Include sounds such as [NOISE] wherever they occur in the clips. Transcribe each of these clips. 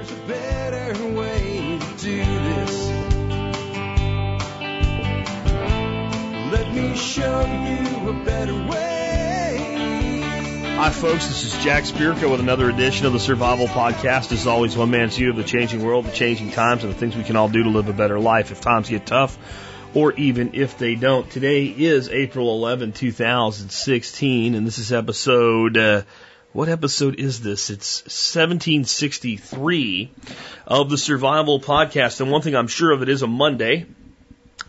There's a better way to do this. Let me show you a better way. Hi, folks. This is Jack Spirko with another edition of the Survival Podcast. As always, one man's view of the changing world, the changing times, and the things we can all do to live a better life if times get tough or even if they don't. Today is April 11, 2016, and this is episode, uh, what episode is this? It's 1763 of the Survival Podcast. And one thing I'm sure of, it is a Monday.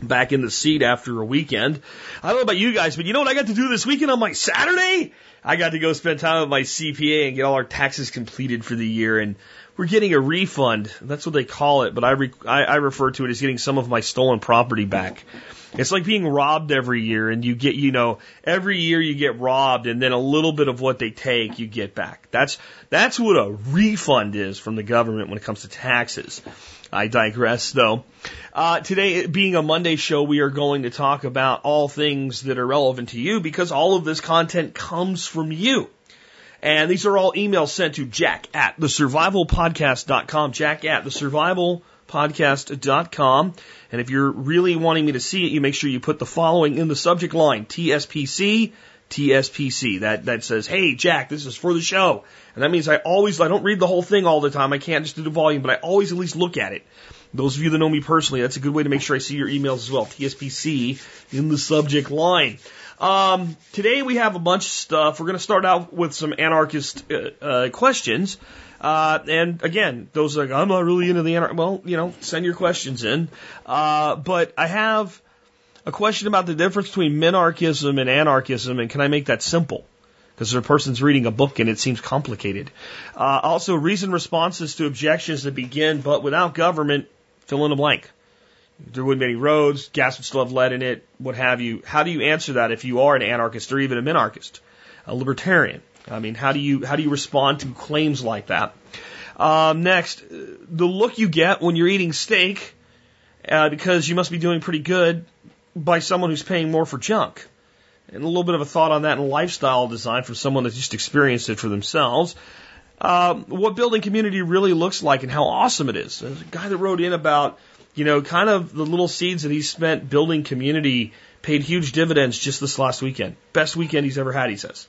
Back in the seat after a weekend. I don't know about you guys, but you know what I got to do this weekend on my Saturday? I got to go spend time with my CPA and get all our taxes completed for the year. And we're getting a refund. That's what they call it, but I, re- I, I refer to it as getting some of my stolen property back. It's like being robbed every year, and you get, you know, every year you get robbed, and then a little bit of what they take you get back. That's that's what a refund is from the government when it comes to taxes. I digress, though. Uh, today, being a Monday show, we are going to talk about all things that are relevant to you because all of this content comes from you. And these are all emails sent to jack at thesurvivalpodcast.com, jack at thesurvivalpodcast.com. And if you're really wanting me to see it, you make sure you put the following in the subject line, TSPC, TSPC. That, that says, hey, Jack, this is for the show. And that means I always, I don't read the whole thing all the time. I can't just do the volume, but I always at least look at it. Those of you that know me personally, that's a good way to make sure I see your emails as well. TSPC in the subject line. Um, today we have a bunch of stuff. We're going to start out with some anarchist uh, uh, questions. Uh, and again, those like, I'm not really into the anarch. Well, you know, send your questions in. Uh, but I have a question about the difference between minarchism and anarchism, and can I make that simple? Because a person's reading a book and it seems complicated. Uh, also, reason responses to objections that begin, but without government, fill in the blank there wouldn't be any roads, gas would still have lead in it, what have you. How do you answer that if you are an anarchist or even a minarchist, a libertarian? I mean, how do you how do you respond to claims like that? Um, next, the look you get when you're eating steak, uh, because you must be doing pretty good by someone who's paying more for junk. And a little bit of a thought on that in lifestyle design from someone that's just experienced it for themselves. Um, what building community really looks like and how awesome it is. There's a guy that wrote in about you know, kind of the little seeds that he spent building community paid huge dividends just this last weekend. Best weekend he's ever had, he says.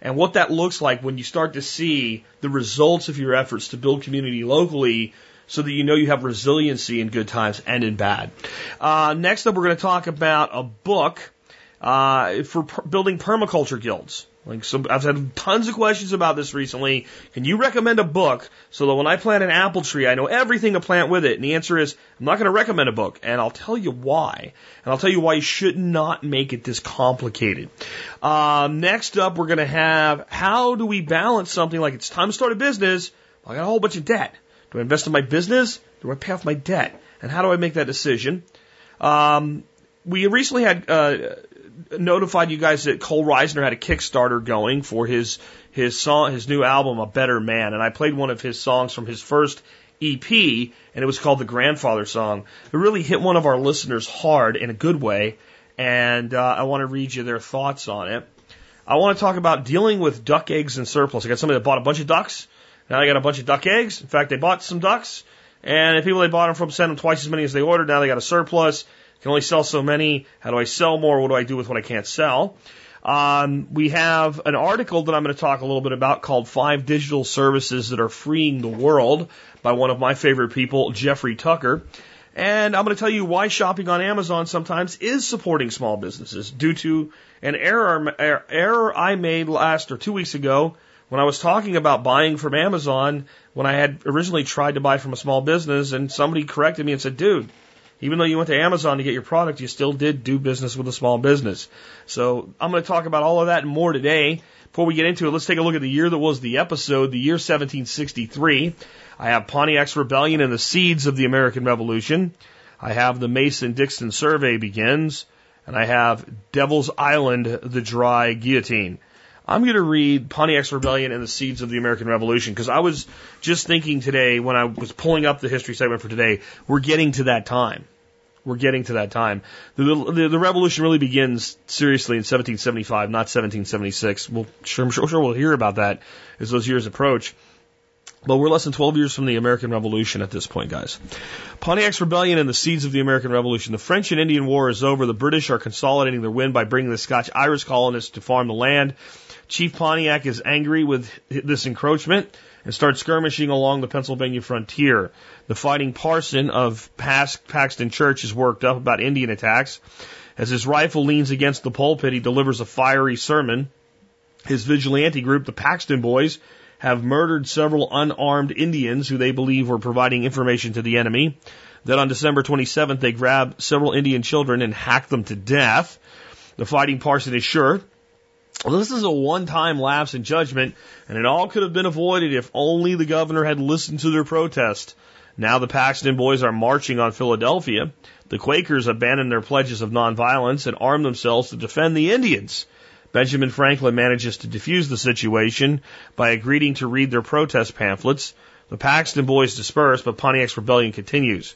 And what that looks like when you start to see the results of your efforts to build community locally so that you know you have resiliency in good times and in bad. Uh, next up, we're going to talk about a book uh, for per- building permaculture guilds. Like so, I've had tons of questions about this recently. Can you recommend a book so that when I plant an apple tree, I know everything to plant with it? And the answer is, I'm not going to recommend a book, and I'll tell you why. And I'll tell you why you should not make it this complicated. Um, next up, we're going to have how do we balance something like it's time to start a business? I got a whole bunch of debt. Do I invest in my business? Do I pay off my debt? And how do I make that decision? Um, we recently had uh, notified you guys that Cole Reisner had a Kickstarter going for his his song, his new album, A Better Man, and I played one of his songs from his first EP, and it was called the Grandfather Song. It really hit one of our listeners hard in a good way, and uh, I want to read you their thoughts on it. I want to talk about dealing with duck eggs and surplus. I got somebody that bought a bunch of ducks. Now they got a bunch of duck eggs. In fact, they bought some ducks, and the people they bought them from sent them twice as many as they ordered. Now they got a surplus can only sell so many. How do I sell more? What do I do with what I can't sell? Um, we have an article that I'm going to talk a little bit about called Five Digital Services That Are Freeing the World by one of my favorite people, Jeffrey Tucker. And I'm going to tell you why shopping on Amazon sometimes is supporting small businesses due to an error, er, error I made last or two weeks ago when I was talking about buying from Amazon when I had originally tried to buy from a small business and somebody corrected me and said, dude, even though you went to Amazon to get your product, you still did do business with a small business. So I'm going to talk about all of that and more today. Before we get into it, let's take a look at the year that was the episode, the year 1763. I have Pontiac's Rebellion and the seeds of the American Revolution. I have the Mason-Dixon survey begins. And I have Devil's Island, the dry guillotine. I'm going to read Pontiac's Rebellion and the Seeds of the American Revolution because I was just thinking today when I was pulling up the history segment for today, we're getting to that time. We're getting to that time. The, the, the revolution really begins seriously in 1775, not 1776. We'll, sure, I'm sure, sure we'll hear about that as those years approach. But we're less than 12 years from the American Revolution at this point, guys. Pontiac's rebellion and the seeds of the American Revolution. The French and Indian War is over. The British are consolidating their win by bringing the Scotch Irish colonists to farm the land. Chief Pontiac is angry with this encroachment and starts skirmishing along the Pennsylvania frontier. The fighting parson of Paxton Church is worked up about Indian attacks. As his rifle leans against the pulpit, he delivers a fiery sermon. His vigilante group, the Paxton Boys, have murdered several unarmed Indians who they believe were providing information to the enemy. Then on December 27th, they grab several Indian children and hack them to death. The fighting parson is sure this is a one time lapse in judgment, and it all could have been avoided if only the governor had listened to their protest. Now the Paxton boys are marching on Philadelphia. The Quakers abandon their pledges of nonviolence and arm themselves to defend the Indians. Benjamin Franklin manages to defuse the situation by agreeing to read their protest pamphlets. The Paxton boys disperse, but Pontiac's rebellion continues.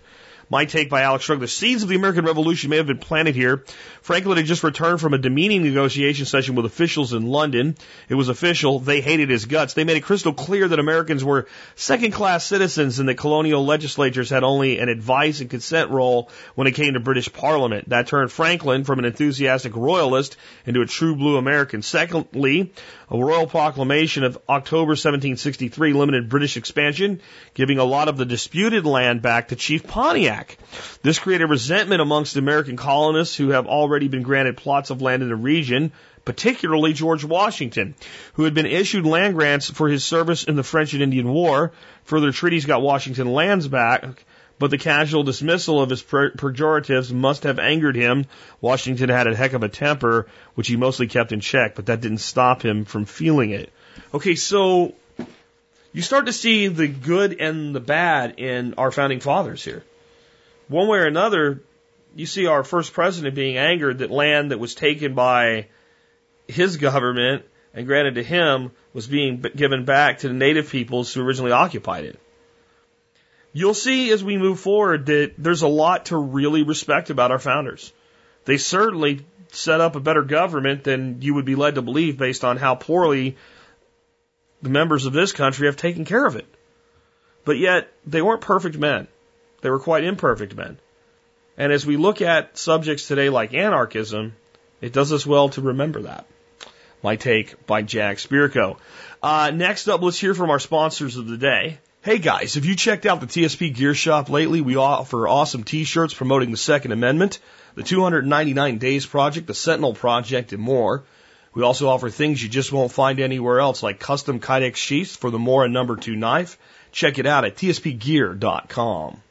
My take by Alex Shrugged. The seeds of the American Revolution may have been planted here. Franklin had just returned from a demeaning negotiation session with officials in London. It was official. They hated his guts. They made it crystal clear that Americans were second class citizens and that colonial legislatures had only an advice and consent role when it came to British Parliament. That turned Franklin from an enthusiastic royalist into a true blue American. Secondly, a royal proclamation of October 1763 limited British expansion, giving a lot of the disputed land back to Chief Pontiac. This created resentment amongst American colonists who have already been granted plots of land in the region, particularly George Washington, who had been issued land grants for his service in the French and Indian War. Further treaties got Washington lands back, but the casual dismissal of his pejoratives must have angered him. Washington had a heck of a temper, which he mostly kept in check, but that didn't stop him from feeling it. Okay, so you start to see the good and the bad in our founding fathers here. One way or another, you see our first president being angered that land that was taken by his government and granted to him was being given back to the native peoples who originally occupied it you'll see as we move forward that there's a lot to really respect about our founders. They certainly set up a better government than you would be led to believe based on how poorly the members of this country have taken care of it. But yet, they weren't perfect men. They were quite imperfect men. And as we look at subjects today like anarchism, it does us well to remember that. My take by Jack Spirko. Uh, next up, let's hear from our sponsors of the day. Hey guys, have you checked out the TSP Gear Shop lately? We offer awesome t-shirts promoting the Second Amendment, the 299 Days Project, the Sentinel Project, and more. We also offer things you just won't find anywhere else, like custom Kydex sheaths for the Mora number 2 knife. Check it out at tspgear.com.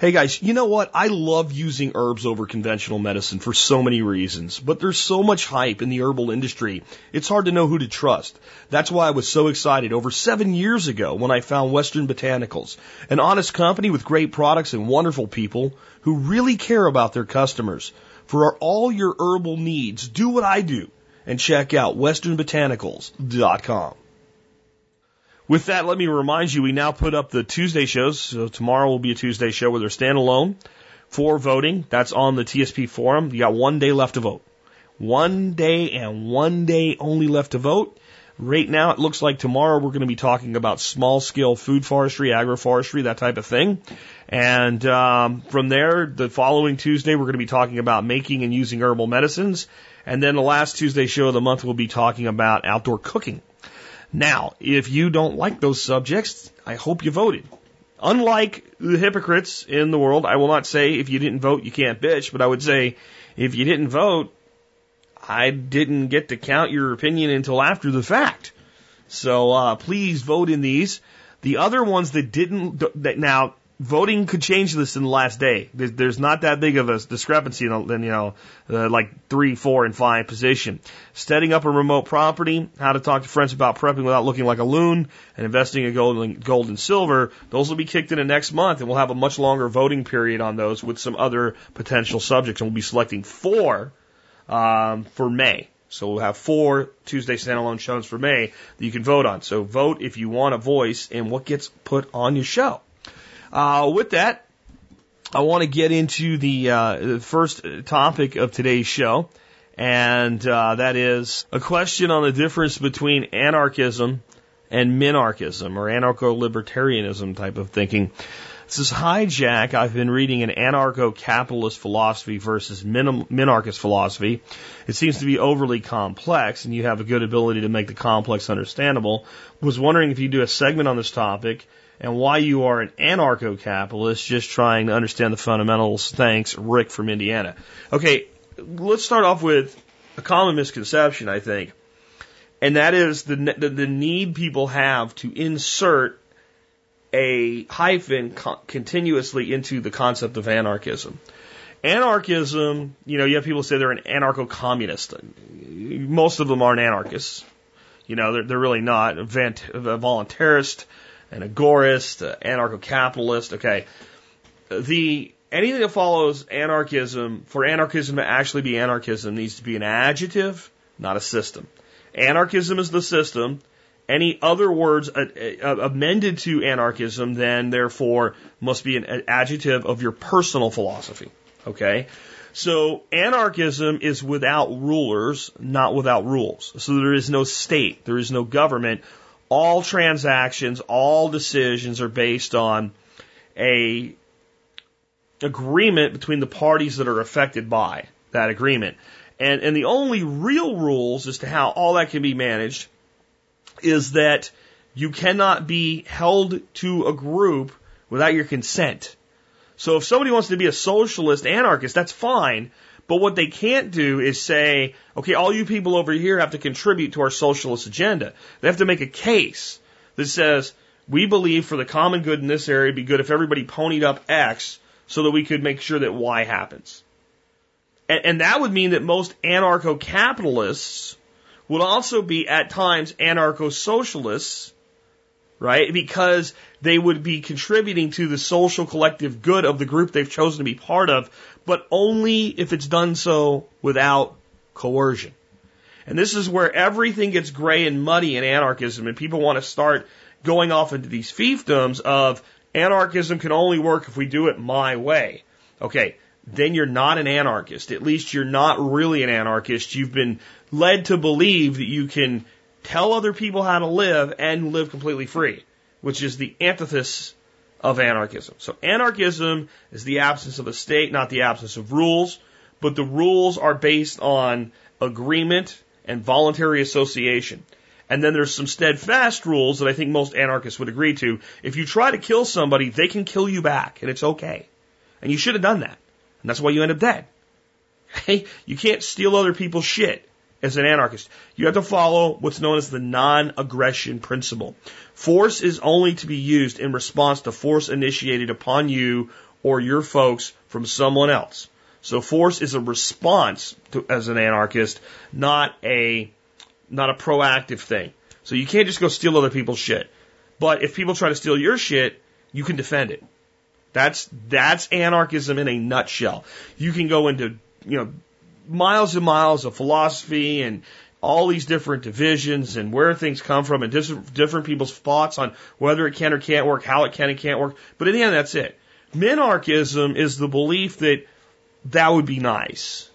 Hey guys, you know what? I love using herbs over conventional medicine for so many reasons, but there's so much hype in the herbal industry, it's hard to know who to trust. That's why I was so excited over seven years ago when I found Western Botanicals, an honest company with great products and wonderful people who really care about their customers. For all your herbal needs, do what I do and check out westernbotanicals.com. With that, let me remind you, we now put up the Tuesday shows. So tomorrow will be a Tuesday show where they're standalone for voting. That's on the TSP forum. You got one day left to vote. One day and one day only left to vote. Right now, it looks like tomorrow we're going to be talking about small scale food forestry, agroforestry, that type of thing. And um, from there, the following Tuesday, we're going to be talking about making and using herbal medicines. And then the last Tuesday show of the month, we'll be talking about outdoor cooking. Now, if you don't like those subjects, I hope you voted. Unlike the hypocrites in the world, I will not say if you didn't vote, you can't bitch, but I would say if you didn't vote, I didn't get to count your opinion until after the fact. So uh, please vote in these. The other ones that didn't, that now voting could change this in the last day. There's, not that big of a discrepancy in, in you know, uh, like three, four, and five position. Setting up a remote property, how to talk to friends about prepping without looking like a loon, and investing in gold and, gold and silver. Those will be kicked in next month, and we'll have a much longer voting period on those with some other potential subjects, and we'll be selecting four um, for May. So we'll have four Tuesday standalone shows for May that you can vote on. So vote if you want a voice in what gets put on your show. Uh, with that, I want to get into the, uh, the first topic of today's show, and uh, that is a question on the difference between anarchism and minarchism or anarcho-libertarianism type of thinking. This is Hi Jack. I've been reading an anarcho-capitalist philosophy versus min- minarchist philosophy. It seems to be overly complex, and you have a good ability to make the complex understandable. Was wondering if you do a segment on this topic and why you are an anarcho-capitalist, just trying to understand the fundamentals. Thanks, Rick from Indiana. Okay, let's start off with a common misconception, I think, and that is the the, the need people have to insert a hyphen co- continuously into the concept of anarchism. Anarchism, you know, you have people say they're an anarcho-communist. Most of them aren't anarchists. You know, they're, they're really not. A voluntarist, an agorist, an anarcho-capitalist. Okay. The, anything that follows anarchism, for anarchism to actually be anarchism, needs to be an adjective, not a system. Anarchism is the system. Any other words uh, uh, amended to anarchism then therefore must be an adjective of your personal philosophy. Okay? So anarchism is without rulers, not without rules. So there is no state, there is no government. All transactions, all decisions are based on a agreement between the parties that are affected by that agreement. And, and the only real rules as to how all that can be managed is that you cannot be held to a group without your consent. So if somebody wants to be a socialist anarchist, that's fine. But what they can't do is say, okay, all you people over here have to contribute to our socialist agenda. They have to make a case that says, we believe for the common good in this area, it'd be good if everybody ponied up X so that we could make sure that Y happens. And, and that would mean that most anarcho capitalists would also be at times anarcho socialists, right? Because they would be contributing to the social collective good of the group they've chosen to be part of, but only if it's done so without coercion. And this is where everything gets gray and muddy in anarchism, and people want to start going off into these fiefdoms of anarchism can only work if we do it my way. Okay, then you're not an anarchist. At least you're not really an anarchist. You've been led to believe that you can tell other people how to live and live completely free, which is the antithesis of anarchism. So anarchism is the absence of a state, not the absence of rules, but the rules are based on agreement and voluntary association. And then there's some steadfast rules that I think most anarchists would agree to. If you try to kill somebody, they can kill you back, and it's okay. And you should have done that. And that's why you end up dead. [LAUGHS] you can't steal other people's shit as an anarchist. You have to follow what's known as the non-aggression principle. Force is only to be used in response to force initiated upon you or your folks from someone else. So force is a response to, as an anarchist, not a, not a proactive thing. So you can't just go steal other people's shit. But if people try to steal your shit, you can defend it. That's that's anarchism in a nutshell. You can go into you know miles and miles of philosophy and all these different divisions and where things come from and different, people's thoughts on whether it can or can't work, how it can and can't work. But in the end, that's it. Minarchism is the belief that that would be nice.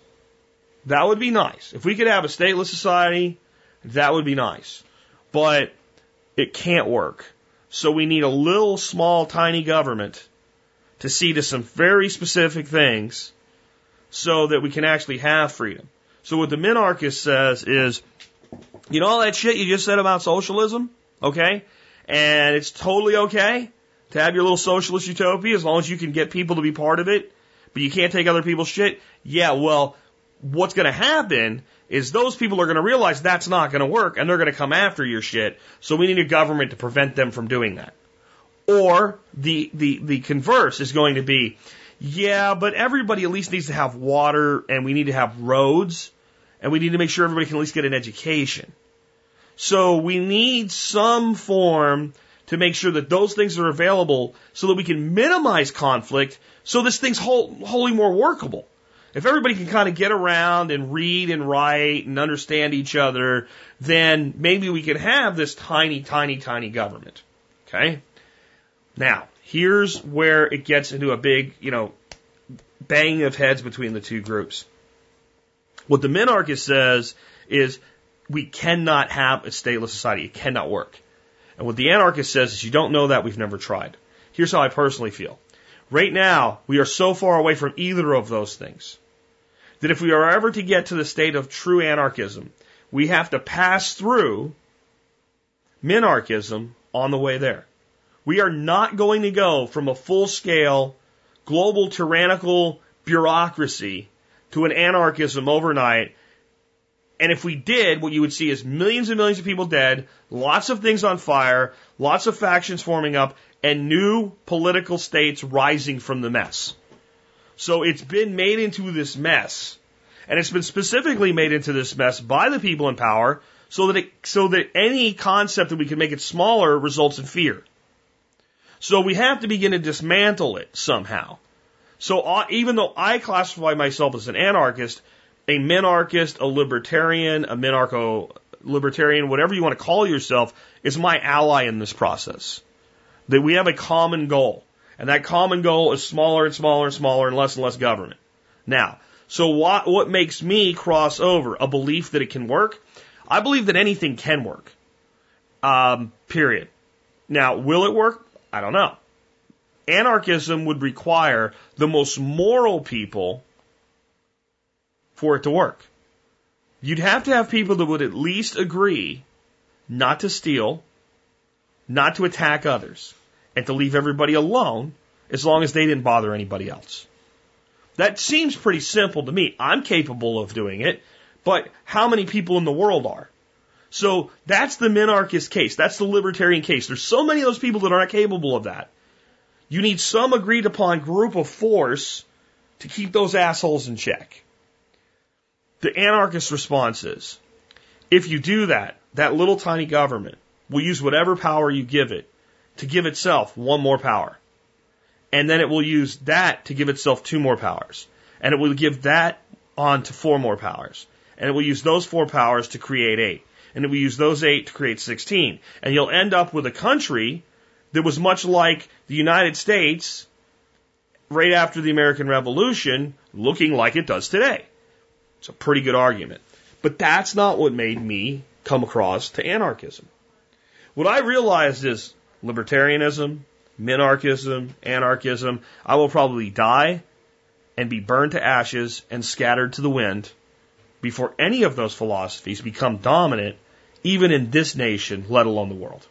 That would be nice. If we could have a stateless society, that would be nice. But it can't work. So we need a little small tiny government to see to some very specific things so that we can actually have freedom. So what the minarchist says is, you know all that shit you just said about socialism? Okay? And it's totally okay to have your little socialist utopia as long as you can get people to be part of it, but you can't take other people's shit? Yeah, well, what's gonna happen is those people are gonna realize that's not gonna work and they're gonna come after your shit, so we need a government to prevent them from doing that. Or the, the, the converse is going to be, yeah, but everybody at least needs to have water and we need to have roads and we need to make sure everybody can at least get an education. So we need some form to make sure that those things are available so that we can minimize conflict so this thing's whole, wholly more workable. If everybody can kind of get around and read and write and understand each other, then maybe we can have this tiny, tiny, tiny government. Okay? Now, here's where it gets into a big, you know, banging of heads between the two groups. What the minarchist says is we cannot have a stateless society. It cannot work. And what the anarchist says is you don't know that, we've never tried. Here's how I personally feel. Right now, we are so far away from either of those things that if we are ever to get to the state of true anarchism, we have to pass through minarchism on the way there. We are not going to go from a full scale global tyrannical bureaucracy to an anarchism overnight. And if we did, what you would see is millions and millions of people dead, lots of things on fire, lots of factions forming up, and new political states rising from the mess. So it's been made into this mess. And it's been specifically made into this mess by the people in power so that it, so that any concept that we can make it smaller results in fear. So we have to begin to dismantle it somehow. So uh, even though I classify myself as an anarchist, a minarchist, a libertarian, a minarcho libertarian, whatever you want to call yourself, is my ally in this process. That we have a common goal. And that common goal is smaller and smaller and smaller and less and less government. Now, so what, what makes me cross over? A belief that it can work? I believe that anything can work. Um, period. Now, will it work? I don't know. Anarchism would require the most moral people for it to work. You'd have to have people that would at least agree not to steal, not to attack others, and to leave everybody alone as long as they didn't bother anybody else. That seems pretty simple to me. I'm capable of doing it, but how many people in the world are? So that's the minarchist case. That's the libertarian case. There's so many of those people that aren't capable of that. You need some agreed upon group of force to keep those assholes in check. The anarchist response is, if you do that, that little tiny government will use whatever power you give it to give itself one more power. And then it will use that to give itself two more powers. And it will give that on to four more powers. And it will use those four powers to create eight and then we use those eight to create 16. And you'll end up with a country that was much like the United States right after the American Revolution, looking like it does today. It's a pretty good argument. But that's not what made me come across to anarchism. What I realized is libertarianism, minarchism, anarchism, I will probably die and be burned to ashes and scattered to the wind before any of those philosophies become dominant, even in this nation, let alone the world.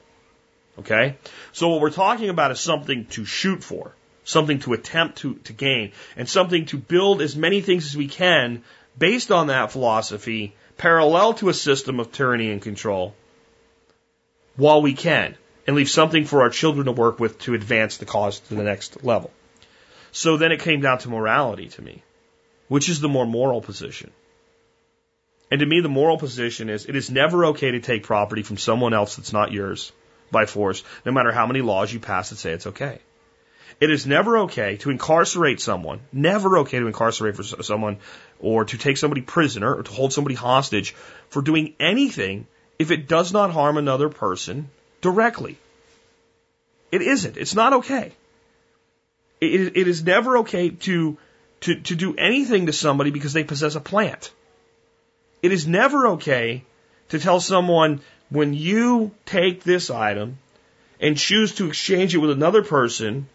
Okay? So what we're talking about is something to shoot for, something to attempt to, to gain, and something to build as many things as we can based on that philosophy, parallel to a system of tyranny and control, while we can, and leave something for our children to work with to advance the cause to the next level. So then it came down to morality to me. Which is the more moral position? And to me, the moral position is it is never okay to take property from someone else that's not yours by force, no matter how many laws you pass that say it's okay. It is never okay to incarcerate someone, never okay to incarcerate for someone or to take somebody prisoner or to hold somebody hostage for doing anything if it does not harm another person directly. It isn't. It's not okay. It, it is never okay to, to, to do anything to somebody because they possess a plant. It is never okay to tell someone when you take this item and choose to exchange it with another person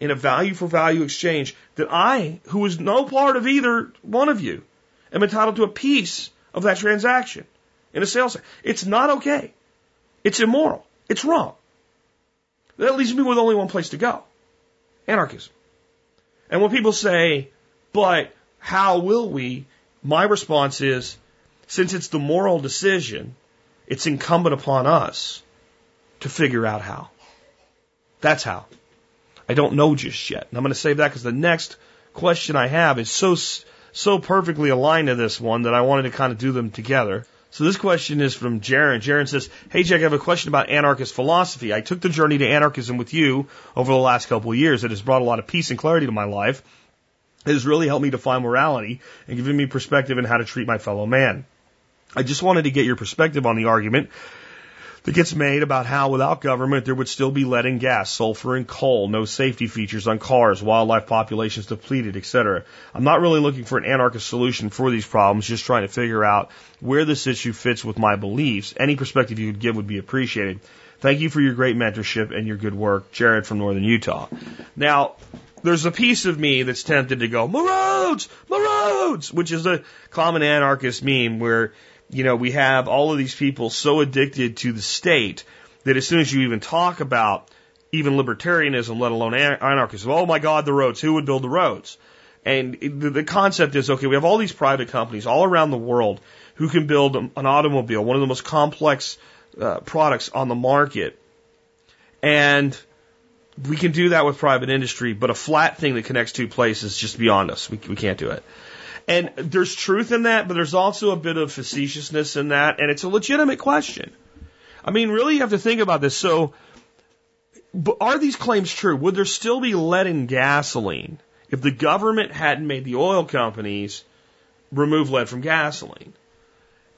in a value for value exchange that I, who is no part of either one of you, am entitled to a piece of that transaction in a sales. It's not okay. It's immoral. It's wrong. That leaves me with only one place to go. Anarchism. And when people say, but how will we my response is, since it's the moral decision, it's incumbent upon us to figure out how. That's how. I don't know just yet. And I'm going to save that because the next question I have is so, so perfectly aligned to this one that I wanted to kind of do them together. So this question is from Jaron. Jaron says, Hey Jack, I have a question about anarchist philosophy. I took the journey to anarchism with you over the last couple of years. It has brought a lot of peace and clarity to my life. It has really helped me define morality and given me perspective in how to treat my fellow man. I just wanted to get your perspective on the argument that gets made about how without government there would still be lead and gas, sulfur and coal, no safety features on cars, wildlife populations depleted, etc. I'm not really looking for an anarchist solution for these problems, just trying to figure out where this issue fits with my beliefs. Any perspective you could give would be appreciated. Thank you for your great mentorship and your good work, Jared from Northern Utah. Now, there's a piece of me that's tempted to go, Marodes, Marodes, which is a common anarchist meme where, you know, we have all of these people so addicted to the state that as soon as you even talk about even libertarianism, let alone anarchism, oh my God, the roads, who would build the roads? And the, the concept is, okay, we have all these private companies all around the world who can build an automobile, one of the most complex uh, products on the market. And we can do that with private industry, but a flat thing that connects two places just beyond us. We, we can't do it. And there's truth in that, but there's also a bit of facetiousness in that, and it's a legitimate question. I mean, really, you have to think about this. So, are these claims true? Would there still be lead in gasoline if the government hadn't made the oil companies remove lead from gasoline?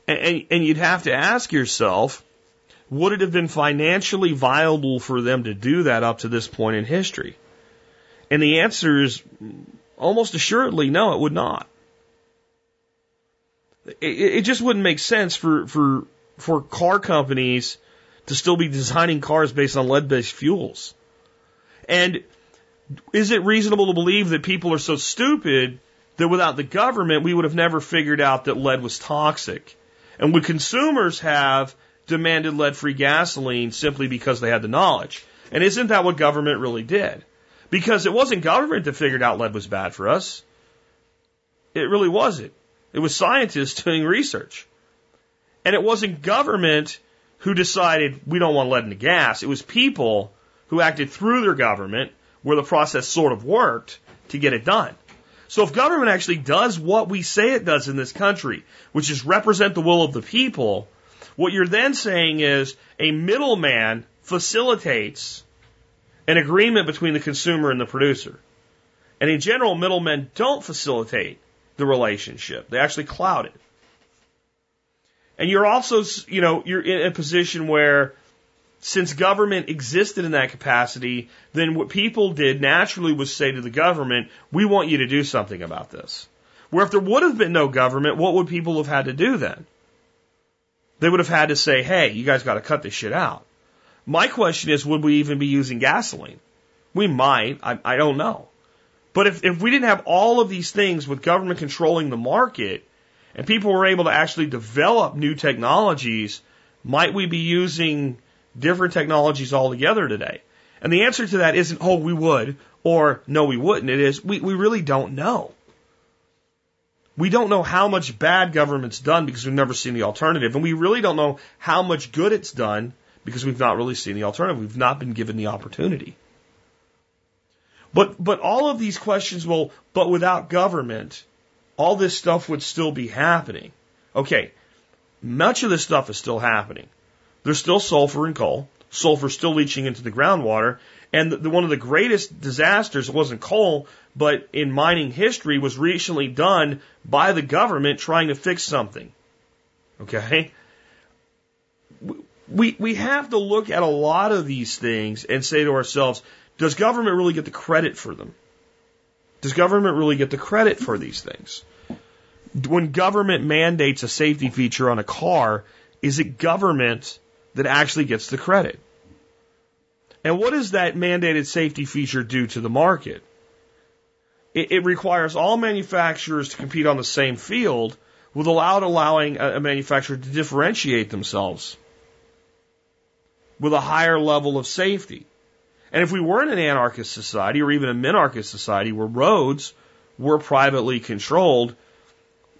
And, and, and you'd have to ask yourself, would it have been financially viable for them to do that up to this point in history? And the answer is almost assuredly no, it would not. It, it just wouldn't make sense for, for, for car companies to still be designing cars based on lead based fuels. And is it reasonable to believe that people are so stupid that without the government, we would have never figured out that lead was toxic? And would consumers have demanded lead free gasoline simply because they had the knowledge. And isn't that what government really did? Because it wasn't government that figured out lead was bad for us. It really wasn't. It was scientists [LAUGHS] doing research. And it wasn't government who decided we don't want lead in the gas. It was people who acted through their government where the process sort of worked to get it done. So if government actually does what we say it does in this country, which is represent the will of the people, what you're then saying is a middleman facilitates an agreement between the consumer and the producer. And in general, middlemen don't facilitate the relationship. They actually cloud it. And you're also, you know, you're in a position where since government existed in that capacity, then what people did naturally was say to the government, we want you to do something about this. Where if there would have been no government, what would people have had to do then? They would have had to say, hey, you guys got to cut this shit out. My question is, would we even be using gasoline? We might. I, I don't know. But if, if we didn't have all of these things with government controlling the market and people were able to actually develop new technologies, might we be using different technologies altogether today? And the answer to that isn't, oh, we would, or no, we wouldn't. It is, we, we really don't know. We don't know how much bad government's done because we've never seen the alternative. And we really don't know how much good it's done because we've not really seen the alternative. We've not been given the opportunity. But, but all of these questions will, but without government, all this stuff would still be happening. Okay. Much of this stuff is still happening. There's still sulfur in coal. Sulfur still leaching into the groundwater. And the, the, one of the greatest disasters wasn't coal, but in mining history was recently done by the government trying to fix something. Okay? We, we have to look at a lot of these things and say to ourselves, does government really get the credit for them? Does government really get the credit for these things? When government mandates a safety feature on a car, is it government that actually gets the credit? And what does that mandated safety feature do to the market? It, it requires all manufacturers to compete on the same field without allowing a, a manufacturer to differentiate themselves with a higher level of safety. And if we were in an anarchist society or even a minarchist society where roads were privately controlled,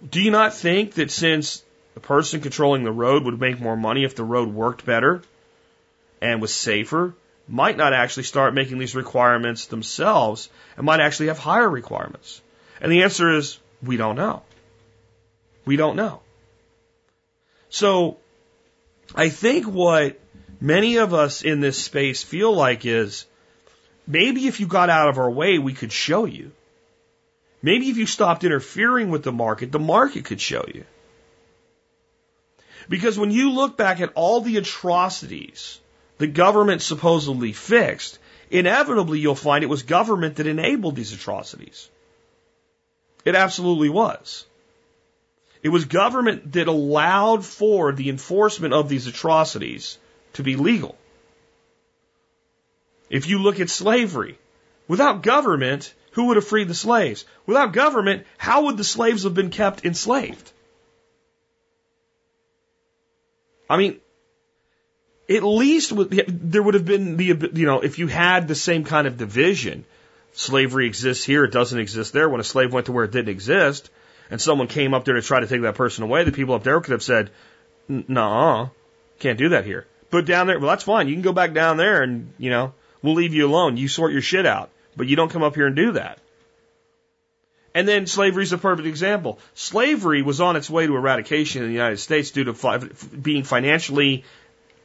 do you not think that since the person controlling the road would make more money if the road worked better and was safer, might not actually start making these requirements themselves and might actually have higher requirements? And the answer is we don't know. We don't know. So I think what many of us in this space feel like is maybe if you got out of our way, we could show you. Maybe if you stopped interfering with the market, the market could show you. Because when you look back at all the atrocities the government supposedly fixed, inevitably you'll find it was government that enabled these atrocities. It absolutely was. It was government that allowed for the enforcement of these atrocities to be legal. If you look at slavery, without government, who would have freed the slaves? Without government, how would the slaves have been kept enslaved? I mean, at least there would have been the, you know, if you had the same kind of division, slavery exists here, it doesn't exist there. When a slave went to where it didn't exist, and someone came up there to try to take that person away, the people up there could have said, "Nah, can't do that here." But down there, well, that's fine. You can go back down there, and you know, we'll leave you alone. You sort your shit out, but you don't come up here and do that. And then slavery is a perfect example. Slavery was on its way to eradication in the United States due to fi being financially,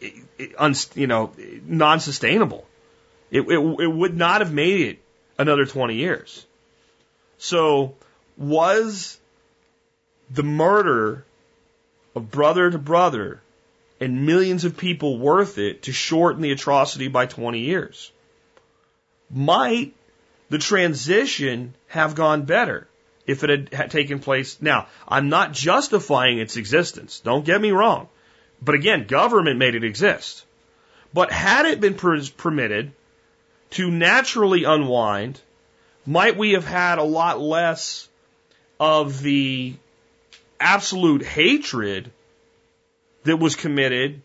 you know, non-sustainable. It, it, it would not have made it another 20 years. So was the murder of brother to brother and millions of people worth it to shorten the atrocity by 20 years? Might the transition have gone better if it had, had taken place. Now, I'm not justifying its existence. Don't get me wrong. But again, government made it exist. But had it been per permitted to naturally unwind, might we have had a lot less of the absolute hatred that was committed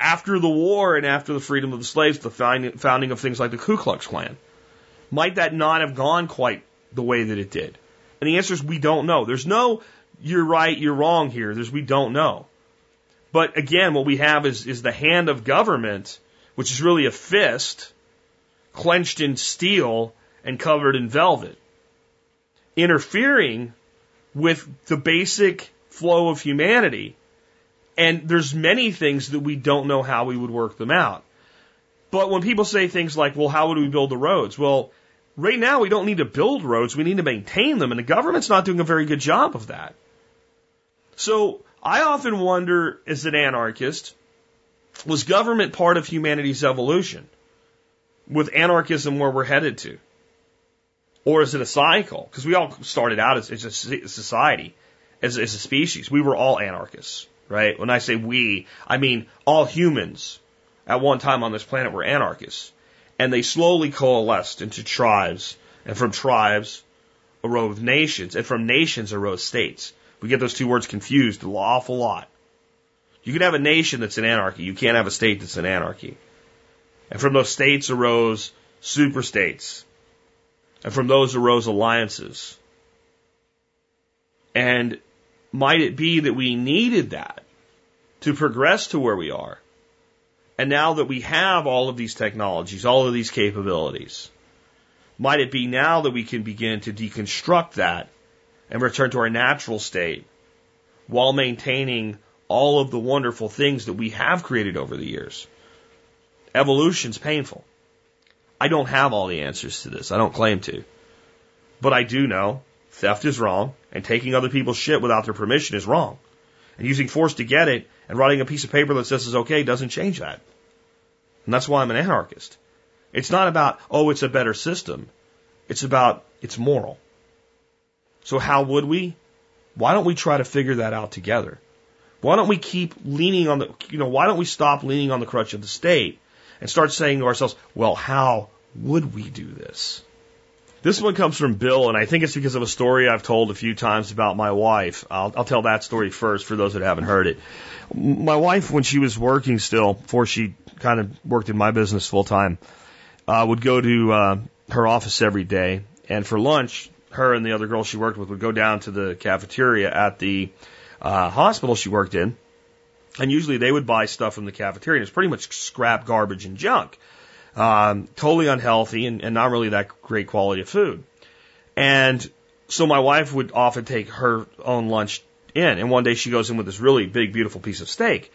after the war and after the freedom of the slaves, the founding of things like the Ku Klux Klan? Might that not have gone quite the way that it did? And the answer is we don't know. There's no you're right, you're wrong here. There's we don't know. But again, what we have is, is the hand of government, which is really a fist clenched in steel and covered in velvet, interfering with the basic flow of humanity and there's many things that we don't know how we would work them out. But when people say things like, well, how would we build the roads? Well, right now we don't need to build roads, we need to maintain them, and the government's not doing a very good job of that. So I often wonder, as an anarchist, was government part of humanity's evolution? With anarchism where we're headed to? Or is it a cycle? Because we all started out as, as a society, as, as a species. We were all anarchists right? When I say we, I mean all humans at one time on this planet were anarchists. And they slowly coalesced into tribes, and from tribes arose nations, and from nations arose states. We get those two words confused an awful lot. You can have a nation that's in anarchy, you can't have a state that's in anarchy. And from those states arose super states. And from those arose alliances. And might it be that we needed that to progress to where we are? And now that we have all of these technologies, all of these capabilities, might it be now that we can begin to deconstruct that and return to our natural state while maintaining all of the wonderful things that we have created over the years? Evolution's painful. I don't have all the answers to this. I don't claim to. But I do know theft is wrong, and taking other people's shit without their permission is wrong. And using force to get it and writing a piece of paper that says it's okay doesn't change that. And that's why I'm an anarchist. It's not about, oh, it's a better system. It's about, it's moral. So how would we? Why don't we try to figure that out together? Why don't we keep leaning on the, you know, why don't we stop leaning on the crutch of the state and start saying to ourselves, well, how would we do this? This one comes from Bill, and I think it's because of a story I've told a few times about my wife. I'll, I'll tell that story first for those that haven't heard it. My wife, when she was working still, before she kind of worked in my business full time, uh, would go to uh, her office every day, and for lunch, her and the other girl she worked with would go down to the cafeteria at the uh, hospital she worked in, and usually they would buy stuff from the cafeteria. And it's pretty much scrap garbage and junk um, totally unhealthy and, and not really that great quality of food. And so my wife would often take her own lunch in. And one day she goes in with this really big, beautiful piece of steak.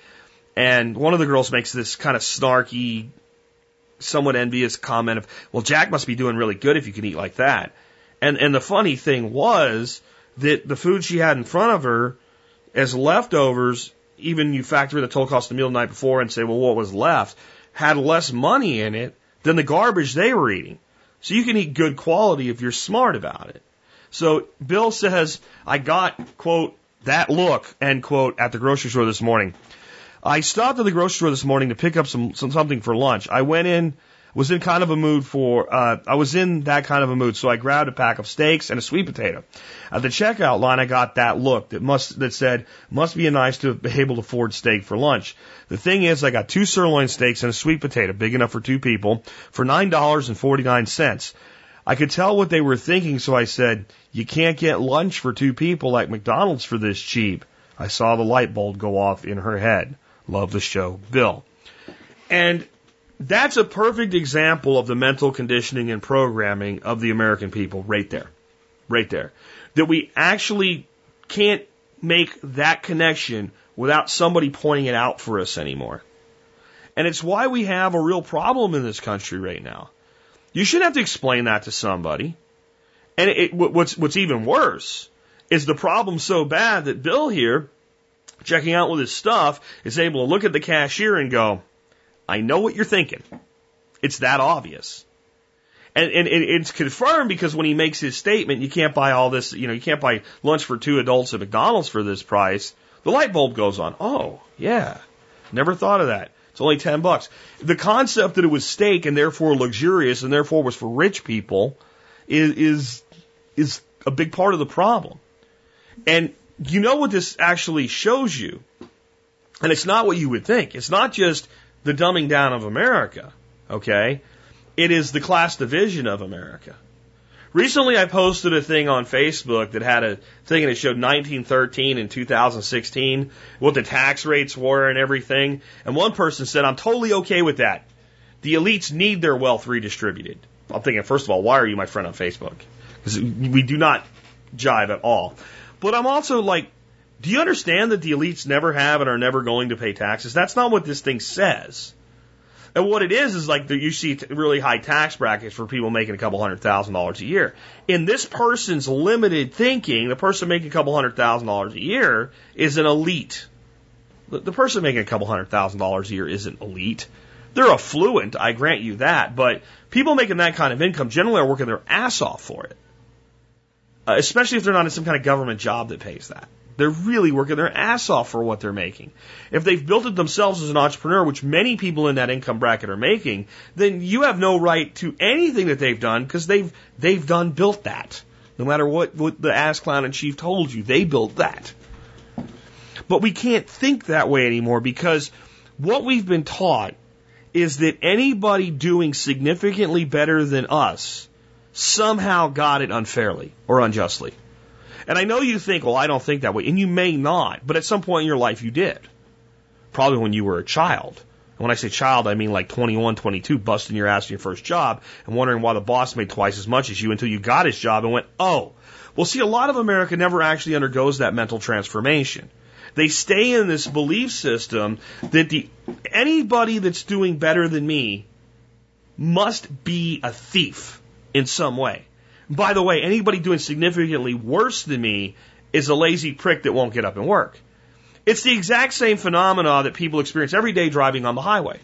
And one of the girls makes this kind of snarky, somewhat envious comment of, well, Jack must be doing really good if you can eat like that. And, and the funny thing was that the food she had in front of her as leftovers, even you factor in the total cost of the meal the night before and say, well, what was left? had less money in it than the garbage they were eating. So you can eat good quality if you're smart about it. So Bill says, I got, quote, that look, end quote, at the grocery store this morning. I stopped at the grocery store this morning to pick up some, some something for lunch. I went in, was in kind of a mood for, uh, I was in that kind of a mood, so I grabbed a pack of steaks and a sweet potato. At the checkout line, I got that look that must, that said, must be nice to be able to afford steak for lunch. The thing is, I got two sirloin steaks and a sweet potato, big enough for two people, for $9.49. I could tell what they were thinking, so I said, you can't get lunch for two people at McDonald's for this cheap. I saw the light bulb go off in her head. Love the show, Bill. And that's a perfect example of the mental conditioning and programming of the American people right there. Right there. That we actually can't make that connection without somebody pointing it out for us anymore. And it's why we have a real problem in this country right now. You shouldn't have to explain that to somebody. And it, what's, what's even worse is the problem so bad that Bill here, checking out with his stuff, is able to look at the cashier and go, I know what you're thinking. It's that obvious. And, and, it's confirmed because when he makes his statement, you can't buy all this, you know, you can't buy lunch for two adults at McDonald's for this price. The light bulb goes on. Oh, yeah. Never thought of that. It's only 10 bucks. The concept that it was steak and therefore luxurious and therefore was for rich people is, is, is a big part of the problem. And you know what this actually shows you? And it's not what you would think. It's not just the dumbing down of America, okay? It is the class division of America. Recently, I posted a thing on Facebook that had a thing and it showed 1913 and 2016, what the tax rates were and everything. And one person said, I'm totally okay with that. The elites need their wealth redistributed. I'm thinking, first of all, why are you my friend on Facebook? Because we do not jive at all. But I'm also like, do you understand that the elites never have and are never going to pay taxes? That's not what this thing says. And what it is is like the, you see really high tax brackets for people making a couple hundred thousand dollars a year. In this person's limited thinking, the person making a couple hundred thousand dollars a year is an elite. The, the person making a couple hundred thousand dollars a year isn't elite. They're affluent, I grant you that, but people making that kind of income generally are working their ass off for it. Uh, especially if they're not in some kind of government job that pays that. They're really working their ass off for what they're making. If they've built it themselves as an entrepreneur, which many people in that income bracket are making, then you have no right to anything that they've done because they've they've done built that. No matter what, what the ass clown and chief told you, they built that. But we can't think that way anymore because what we've been taught is that anybody doing significantly better than us somehow got it unfairly or unjustly. And I know you think, well, I don't think that way. And you may not, but at some point in your life you did. Probably when you were a child. And when I say child, I mean like 21, 22, busting your ass in your first job and wondering why the boss made twice as much as you until you got his job and went, oh. Well, see, a lot of America never actually undergoes that mental transformation. They stay in this belief system that the anybody that's doing better than me must be a thief in some way. By the way, anybody doing significantly worse than me is a lazy prick that won't get up and work. It's the exact same phenomena that people experience every day driving on the highway.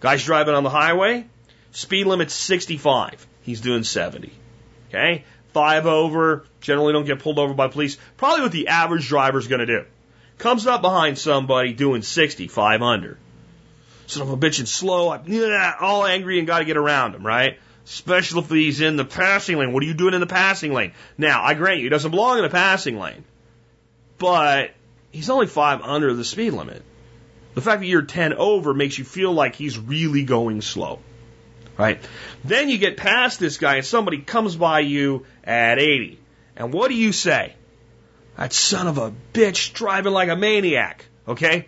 Guy's driving on the highway, speed limit's 65. He's doing 70. Okay? Five over, generally don't get pulled over by police. Probably what the average driver's gonna do. Comes up behind somebody doing 60, five under. Son of a bitch and slow, I'm [LAUGHS] all angry and gotta get around him, right? Especially if he's in the passing lane. What are you doing in the passing lane? Now, I grant you, he doesn't belong in the passing lane, but he's only five under the speed limit. The fact that you're 10 over makes you feel like he's really going slow. Right? Then you get past this guy and somebody comes by you at 80. And what do you say? That son of a bitch driving like a maniac. Okay?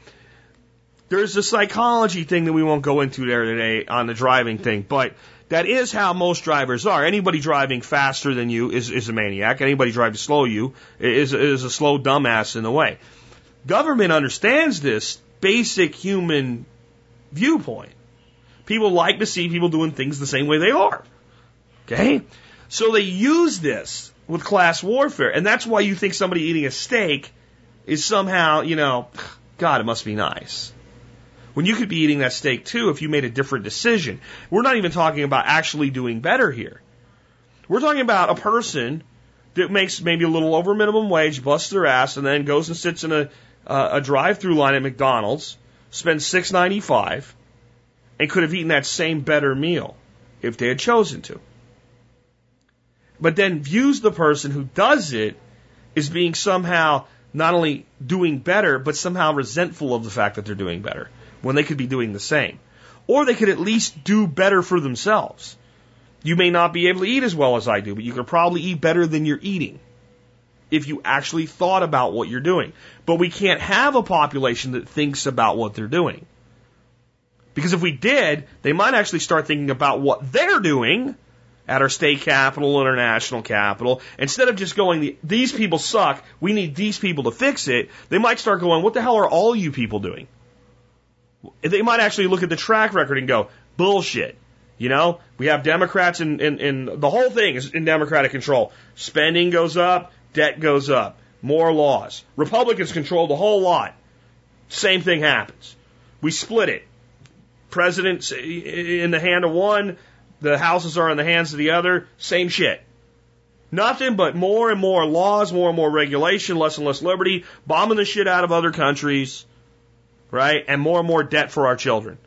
There's a psychology thing that we won't go into there today on the driving thing, but that is how most drivers are. Anybody driving faster than you is, is a maniac. Anybody driving slow you is, is a slow dumbass in the way. Government understands this basic human viewpoint. People like to see people doing things the same way they are. Okay? So they use this with class warfare. And that's why you think somebody eating a steak is somehow, you know, God, it must be nice when you could be eating that steak too if you made a different decision. We're not even talking about actually doing better here. We're talking about a person that makes maybe a little over minimum wage, busts their ass, and then goes and sits in a, uh, a drive through line at McDonald's, spend six ninety five and could have eaten that same better meal if they had chosen to. But then views the person who does it as being somehow not only doing better, but somehow resentful of the fact that they're doing better when they could be doing the same. Or they could at least do better for themselves. You may not be able to eat as well as I do, but you could probably eat better than you're eating if you actually thought about what you're doing. But we can't have a population that thinks about what they're doing. Because if we did, they might actually start thinking about what they're doing at our state capital, international capital. Instead of just going, these people suck, we need these people to fix it, they might start going, what the hell are all you people doing? They might actually look at the track record and go, bullshit. You know, we have Democrats and in, in, in, the whole thing is in Democratic control. Spending goes up, debt goes up, more laws. Republicans control the whole lot. Same thing happens. We split it. President's in the hand of one, the houses are in the hands of the other. Same shit. Nothing but more and more laws, more and more regulation, less and less liberty, bombing the shit out of other countries, right? And more and more debt for our children,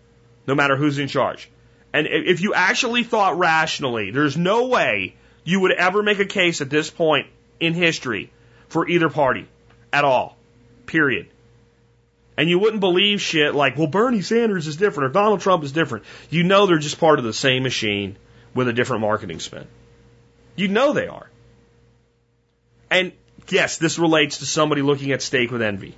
no matter who's in charge. And if you actually thought rationally, there's no way you would ever make a case at this point in history for either party at all. Period. And you wouldn't believe shit like, well, Bernie Sanders is different or Donald Trump is different. You know they're just part of the same machine with a different marketing spin. You know they are. And yes, this relates to somebody looking at steak with envy.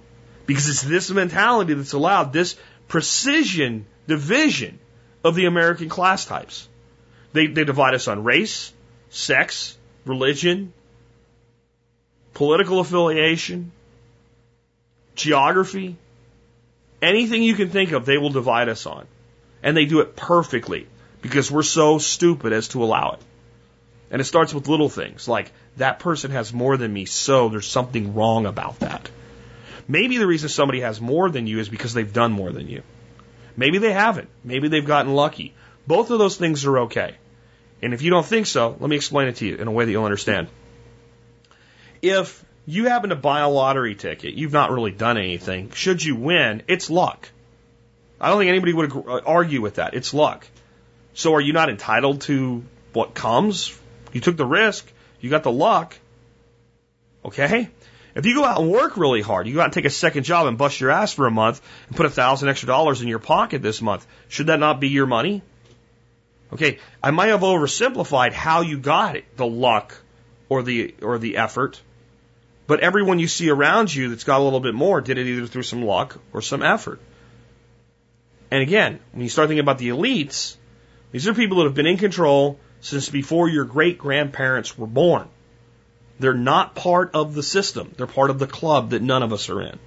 Because it's this mentality that's allowed this precision division of the American class types. They, they divide us on race, sex, religion, political affiliation, geography, anything you can think of, they will divide us on. And they do it perfectly because we're so stupid as to allow it. And it starts with little things like that person has more than me, so there's something wrong about that. Maybe the reason somebody has more than you is because they've done more than you. Maybe they haven't. Maybe they've gotten lucky. Both of those things are okay. And if you don't think so, let me explain it to you in a way that you'll understand. If you happen to buy a lottery ticket, you've not really done anything. Should you win, it's luck. I don't think anybody would uh, argue with that. It's luck. So are you not entitled to what comes? You took the risk. You got the luck. Okay? If you go out and work really hard, you go out and take a second job and bust your ass for a month and put a thousand extra dollars in your pocket this month, should that not be your money? Okay, I might have oversimplified how you got it, the luck or the or the effort, but everyone you see around you that's got a little bit more did it either through some luck or some effort. And again, when you start thinking about the elites, these are people that have been in control since before your great grandparents were born. They're not part of the system. They're part of the club that none of us are in.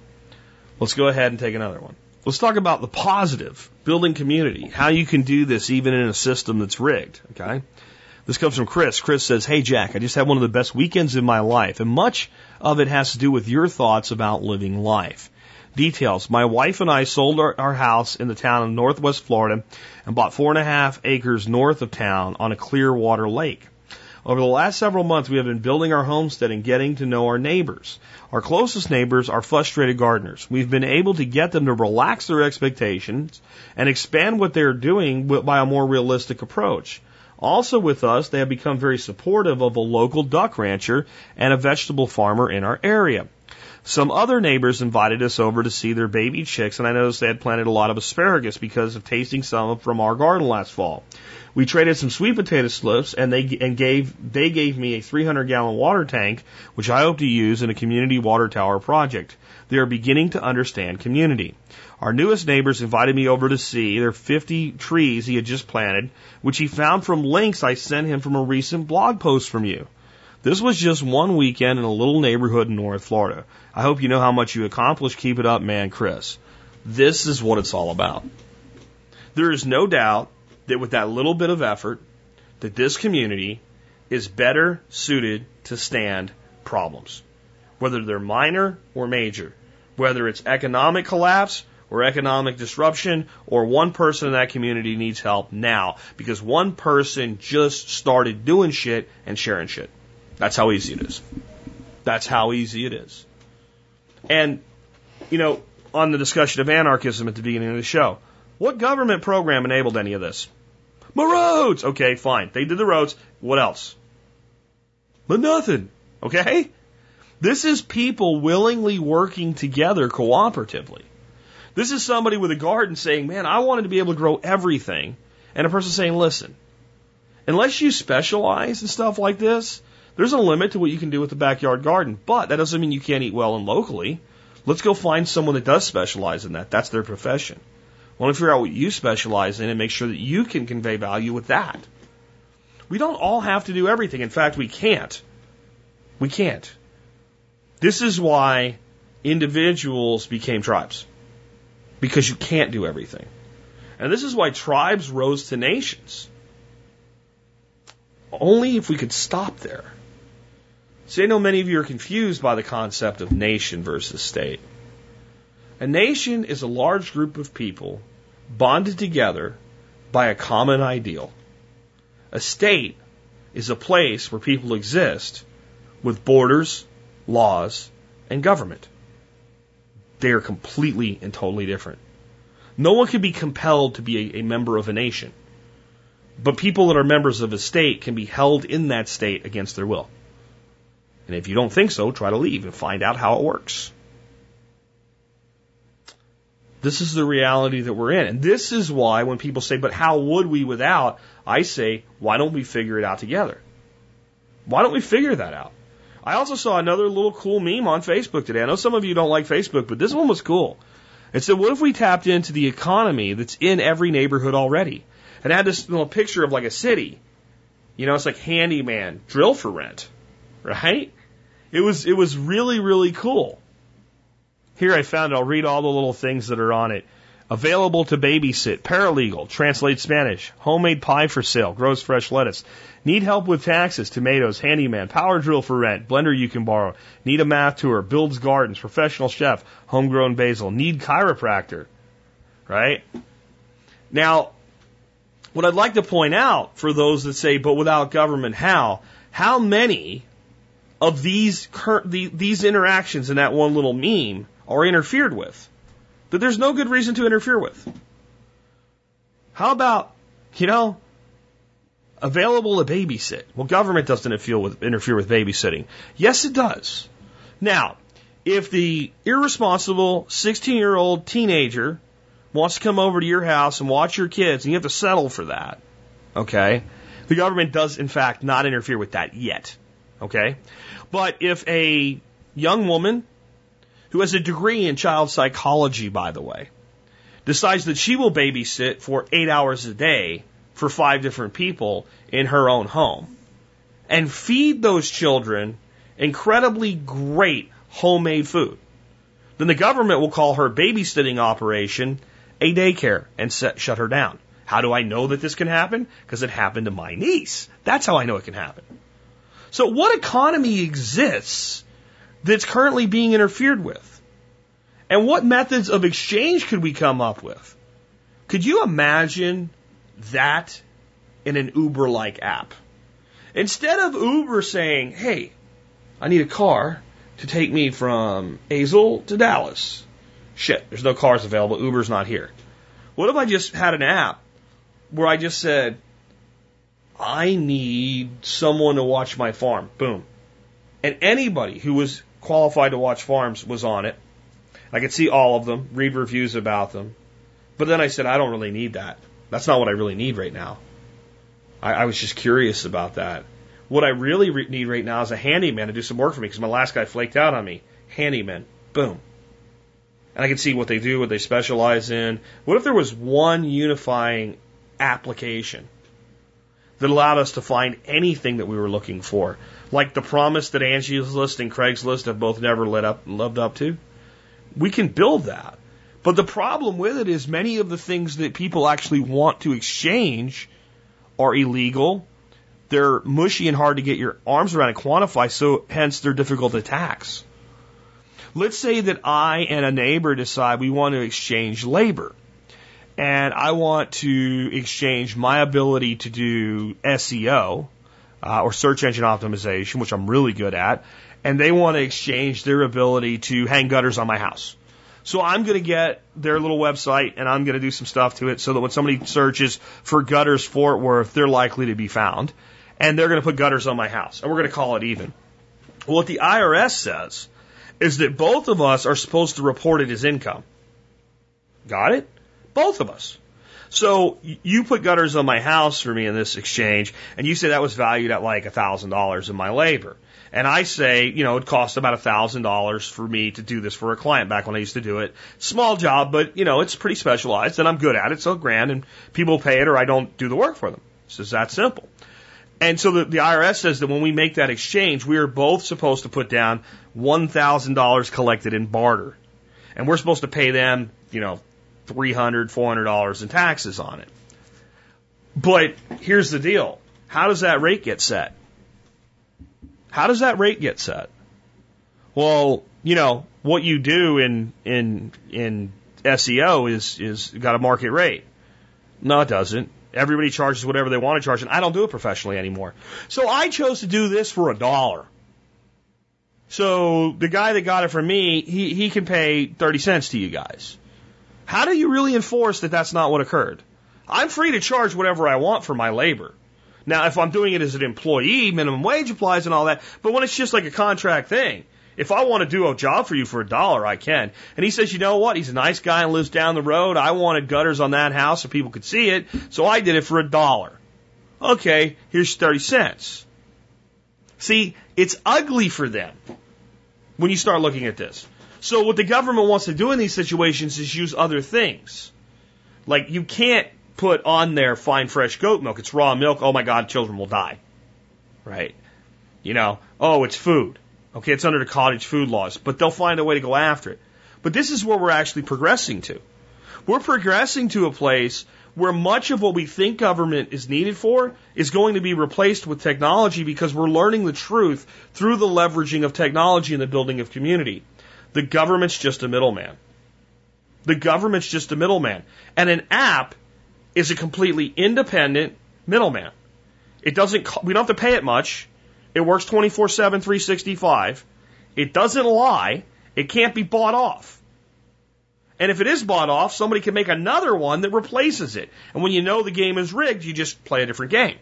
Let's go ahead and take another one. Let's talk about the positive, building community, how you can do this even in a system that's rigged, okay? This comes from Chris. Chris says, Hey Jack, I just had one of the best weekends in my life, and much of it has to do with your thoughts about living life. Details. My wife and I sold our, our house in the town of Northwest Florida and bought four and a half acres north of town on a clear water lake. Over the last several months, we have been building our homestead and getting to know our neighbors. Our closest neighbors are frustrated gardeners. We've been able to get them to relax their expectations and expand what they're doing by a more realistic approach. Also with us, they have become very supportive of a local duck rancher and a vegetable farmer in our area. Some other neighbors invited us over to see their baby chicks, and I noticed they had planted a lot of asparagus because of tasting some from our garden last fall. We traded some sweet potato slips, and they and gave they gave me a 300 gallon water tank, which I hope to use in a community water tower project. They are beginning to understand community. Our newest neighbors invited me over to see their 50 trees he had just planted, which he found from links I sent him from a recent blog post from you. This was just one weekend in a little neighborhood in North Florida. I hope you know how much you accomplished. Keep it up, man, Chris. This is what it's all about. There is no doubt that with that little bit of effort, that this community is better suited to stand problems, whether they're minor or major, whether it's economic collapse or economic disruption, or one person in that community needs help now because one person just started doing shit and sharing shit. That's how easy it is. That's how easy it is. And, you know, on the discussion of anarchism at the beginning of the show. What government program enabled any of this? My roads! Okay, fine. They did the roads. What else? But nothing. Okay? This is people willingly working together cooperatively. This is somebody with a garden saying, man, I wanted to be able to grow everything. And a person saying, listen, unless you specialize in stuff like this, there's a limit to what you can do with the backyard garden. But that doesn't mean you can't eat well and locally. Let's go find someone that does specialize in that. That's their profession. Why don't figure out what you specialize in and make sure that you can convey value with that? We don't all have to do everything. In fact, we can't. We can't. This is why individuals became tribes. Because you can't do everything. And this is why tribes rose to nations. Only if we could stop there. See, I know many of you are confused by the concept of nation versus state. A nation is a large group of people bonded together by a common ideal. A state is a place where people exist with borders, laws, and government. They are completely and totally different. No one can be compelled to be a, a, member of a nation. But people that are members of a state can be held in that state against their will. And if you don't think so, try to leave and find out how it works. This is the reality that we're in. And this is why when people say, but how would we without? I say, why don't we figure it out together? Why don't we figure that out? I also saw another little cool meme on Facebook today. I know some of you don't like Facebook, but this one was cool. It said, what if we tapped into the economy that's in every neighborhood already? And it had this little picture of like a city. You know, it's like handyman, drill for rent, [LAUGHS] right? It was, it was really, really cool. Here I found, it. I'll read all the little things that are on it. Available to babysit, paralegal, translate Spanish, homemade pie for sale, grows fresh lettuce. Need help with taxes, tomatoes, handyman, power drill for rent, blender you can borrow. Need a math tour, builds gardens, professional chef, homegrown basil. Need chiropractor, right? Now, what I'd like to point out for those that say, but without government, how? How many of these these interactions in that one little meme are interfered with? that there's no good reason to interfere with. How about, you know, available to babysit? Well, government doesn't interfere with babysitting. Yes, it does. Now, if the irresponsible 16 year old teenager wants to come over to your house and watch your kids, and you have to settle for that, okay? The government does, in fact, not interfere with that yet, okay? But if a young woman who has a degree in child psychology, by the way, decides that she will babysit for eight hours a day for five different people in her own home and feed those children incredibly great homemade food. Then the government will call her babysitting operation a daycare and set, shut her down. How do I know that this can happen? Because it happened to my niece. That's how I know it can happen. So what economy exists that's currently being interfered with? And what methods of exchange could we come up with? Could you imagine that in an Uber like app? Instead of Uber saying, hey, I need a car to take me from Azle to Dallas. Shit, there's no cars available. Uber's not here. What if I just had an app where I just said, I need someone to watch my farm. Boom. And anybody who was qualified to watch farms was on it. I could see all of them, read reviews about them. But then I said, I don't really need that. That's not what I really need right now. I, I was just curious about that. What I really re- need right now is a handyman to do some work for me because my last guy flaked out on me. Handyman. Boom. And I can see what they do, what they specialize in. What if there was one unifying application that allowed us to find anything that we were looking for? Like the promise that Angie's List and Craigslist have both never led up, lived up to? We can build that. But the problem with it is many of the things that people actually want to exchange are illegal. They're mushy and hard to get your arms around and quantify, so hence they're difficult to tax. Let's say that I and a neighbor decide we want to exchange labor. And I want to exchange my ability to do SEO, uh, or search engine optimization, which I'm really good at, and they want to exchange their ability to hang gutters on my house. So I'm going to get their little website and I'm going to do some stuff to it so that when somebody searches for gutters Fort Worth, they're likely to be found. And they're going to put gutters on my house and we're going to call it even. Well, what the IRS says is that both of us are supposed to report it as income. Got it? Both of us. So you put gutters on my house for me in this exchange, and you say that was valued at like a thousand dollars in my labor. And I say, you know, it cost about a thousand dollars for me to do this for a client back when I used to do it. Small job, but you know, it's pretty specialized and I'm good at it, so grand and people pay it or I don't do the work for them. It's just that simple. And so the, the IRS says that when we make that exchange, we are both supposed to put down $1,000 collected in barter. And we're supposed to pay them, you know, $300, $400 in taxes on it. But here's the deal. How does that rate get set? How does that rate get set? Well, you know, what you do in, in, in SEO is, is got a market rate. No, it doesn't. Everybody charges whatever they want to charge, and I don't do it professionally anymore. So I chose to do this for a dollar. So the guy that got it from me, he, he can pay 30 cents to you guys. How do you really enforce that that's not what occurred? I'm free to charge whatever I want for my labor. Now, if I'm doing it as an employee, minimum wage applies and all that. But when it's just like a contract thing, if I want to do a job for you for a dollar, I can. And he says, you know what? He's a nice guy and lives down the road. I wanted gutters on that house so people could see it. So I did it for a dollar. Okay, here's 30 cents. See, it's ugly for them when you start looking at this. So what the government wants to do in these situations is use other things. Like you can't put on there fine fresh goat milk. It's raw milk. Oh my God, children will die. Right? You know, oh, it's food. Okay, it's under the cottage food laws, but they'll find a way to go after it. But this is where we're actually progressing to. We're progressing to a place where much of what we think government is needed for is going to be replaced with technology because we're learning the truth through the leveraging of technology and the building of community. The government's just a middleman. The government's just a middleman. And an app is a completely independent middleman. It doesn't, we don't have to pay it much. It works 24 7, 365. It doesn't lie. It can't be bought off. And if it is bought off, somebody can make another one that replaces it. And when you know the game is rigged, you just play a different game.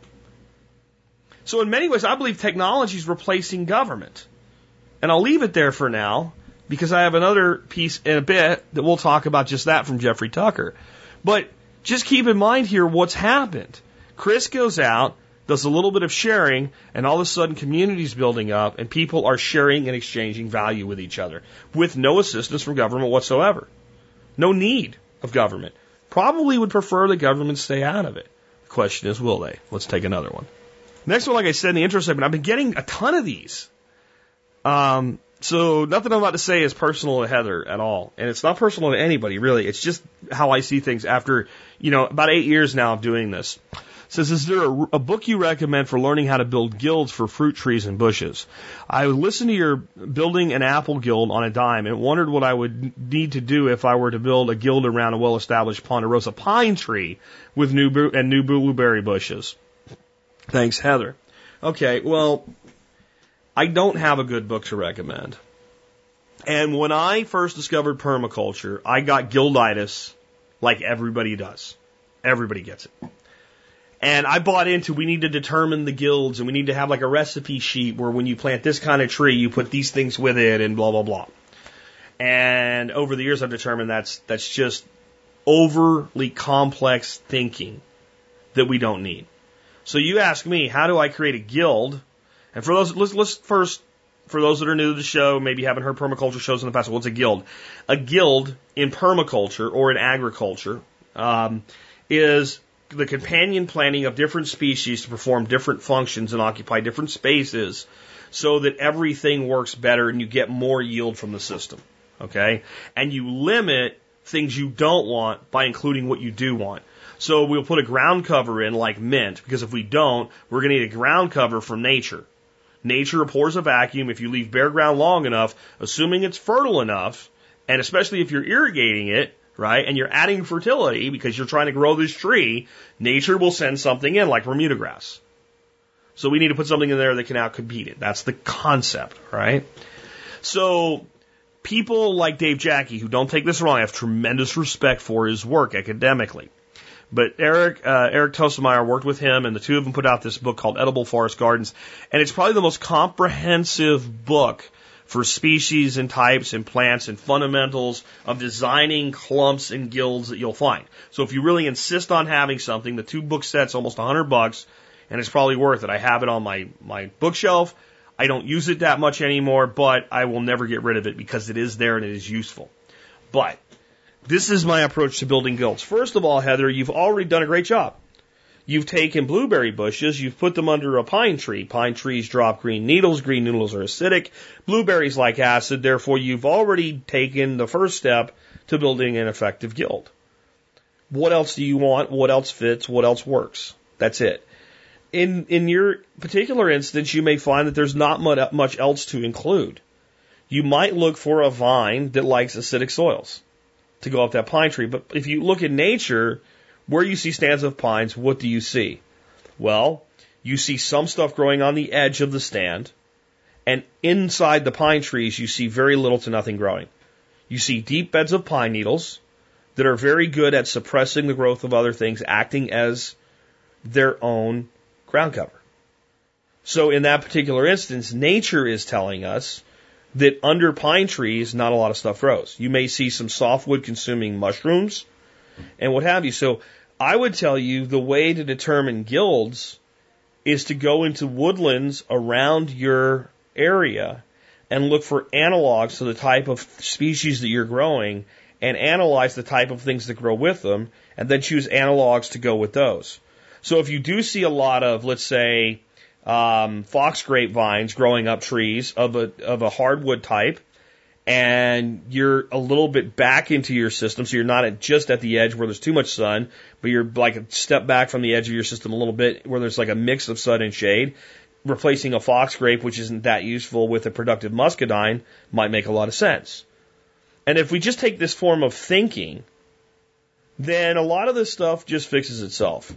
So in many ways, I believe technology is replacing government. And I'll leave it there for now because I have another piece in a bit that we'll talk about just that from Jeffrey Tucker. But just keep in mind here what's happened. Chris goes out, does a little bit of sharing, and all of a sudden communities building up and people are sharing and exchanging value with each other with no assistance from government whatsoever. No need of government. Probably would prefer the government stay out of it. The question is, will they? Let's take another one. Next one, like I said in the intro segment, I've been getting a ton of these. Um, so nothing I'm about to say is personal to Heather at all. And it's not personal to anybody, really. It's just how I see things after, you know, about eight years now of doing this. Says, is there a, a, book you recommend for learning how to build guilds for fruit trees and bushes? I listened to your building an apple guild on a dime and wondered what I would need to do if I were to build a guild around a well-established ponderosa pine tree with new and new blueberry bushes. Thanks, Heather. Okay, well, I don't have a good book to recommend. And when I first discovered permaculture, I got guilditis like everybody does. Everybody gets it. And I bought into we need to determine the guilds and we need to have like a recipe sheet where when you plant this kind of tree, you put these things with it and blah blah blah. And over the years I've determined that's that's just overly complex thinking that we don't need. So you ask me, how do I create a guild and for those, let's, let's first, for those that are new to the show, maybe haven't heard permaculture shows in the past, what's a guild? A guild in permaculture or in agriculture um, is the companion planting of different species to perform different functions and occupy different spaces so that everything works better and you get more yield from the system. Okay? And you limit things you don't want by including what you do want. So we'll put a ground cover in like mint because if we don't, we're going to need a ground cover from nature. Nature abhors a vacuum. If you leave bare ground long enough, assuming it's fertile enough, and especially if you're irrigating it, right, and you're adding fertility because you're trying to grow this tree, nature will send something in like Bermuda grass. So we need to put something in there that can outcompete it. That's the concept, right? So people like Dave Jacke, who don't take this wrong, I have tremendous respect for his work academically. But Eric, uh, Eric Toensmeier worked with him and the two of them put out this book called Edible Forest Gardens. And it's probably the most comprehensive book for species and types and plants and fundamentals of designing clumps and guilds that you'll find. So if you really insist on having something, the two book sets almost 100 bucks and it's probably worth it. I have it on my, my bookshelf. I don't use it that much anymore, but I will never get rid of it because it is there and it is useful. But this is my approach to building guilds. First of all, Heather, you've already done a great job. You've taken blueberry bushes, you've put them under a pine tree. Pine trees drop green needles. Green needles are acidic. Blueberries like acid. Therefore, you've already taken the first step to building an effective guild. What else do you want? What else fits? What else works? That's it. In, in your particular instance, you may find that there's not much else to include. You might look for a vine that likes acidic soils to go up that pine tree. But if you look at nature, where you see stands of pines, what do you see? Well, you see some stuff growing on the edge of the stand, and inside the pine trees, you see very little to nothing growing. You see deep beds of pine needles that are very good at suppressing the growth of other things, acting as their own ground cover. So in that particular instance, nature is telling us that under pine trees, not a lot of stuff grows. You may see some softwood consuming mushrooms and what have you. So I would tell you the way to determine guilds is to go into woodlands around your area and look for analogs to the type of species that you're growing and analyze the type of things that grow with them and then choose analogs to go with those. So if you do see a lot of, let's say, um, fox grapevines growing up trees of a, of a hardwood type, and you're a little bit back into your system, so you're not at, just at the edge where there's too much sun, but you're like a step back from the edge of your system a little bit where there's like a mix of sun and shade. Replacing a fox grape, which isn't that useful, with a productive muscadine might make a lot of sense. And if we just take this form of thinking, then a lot of this stuff just fixes itself.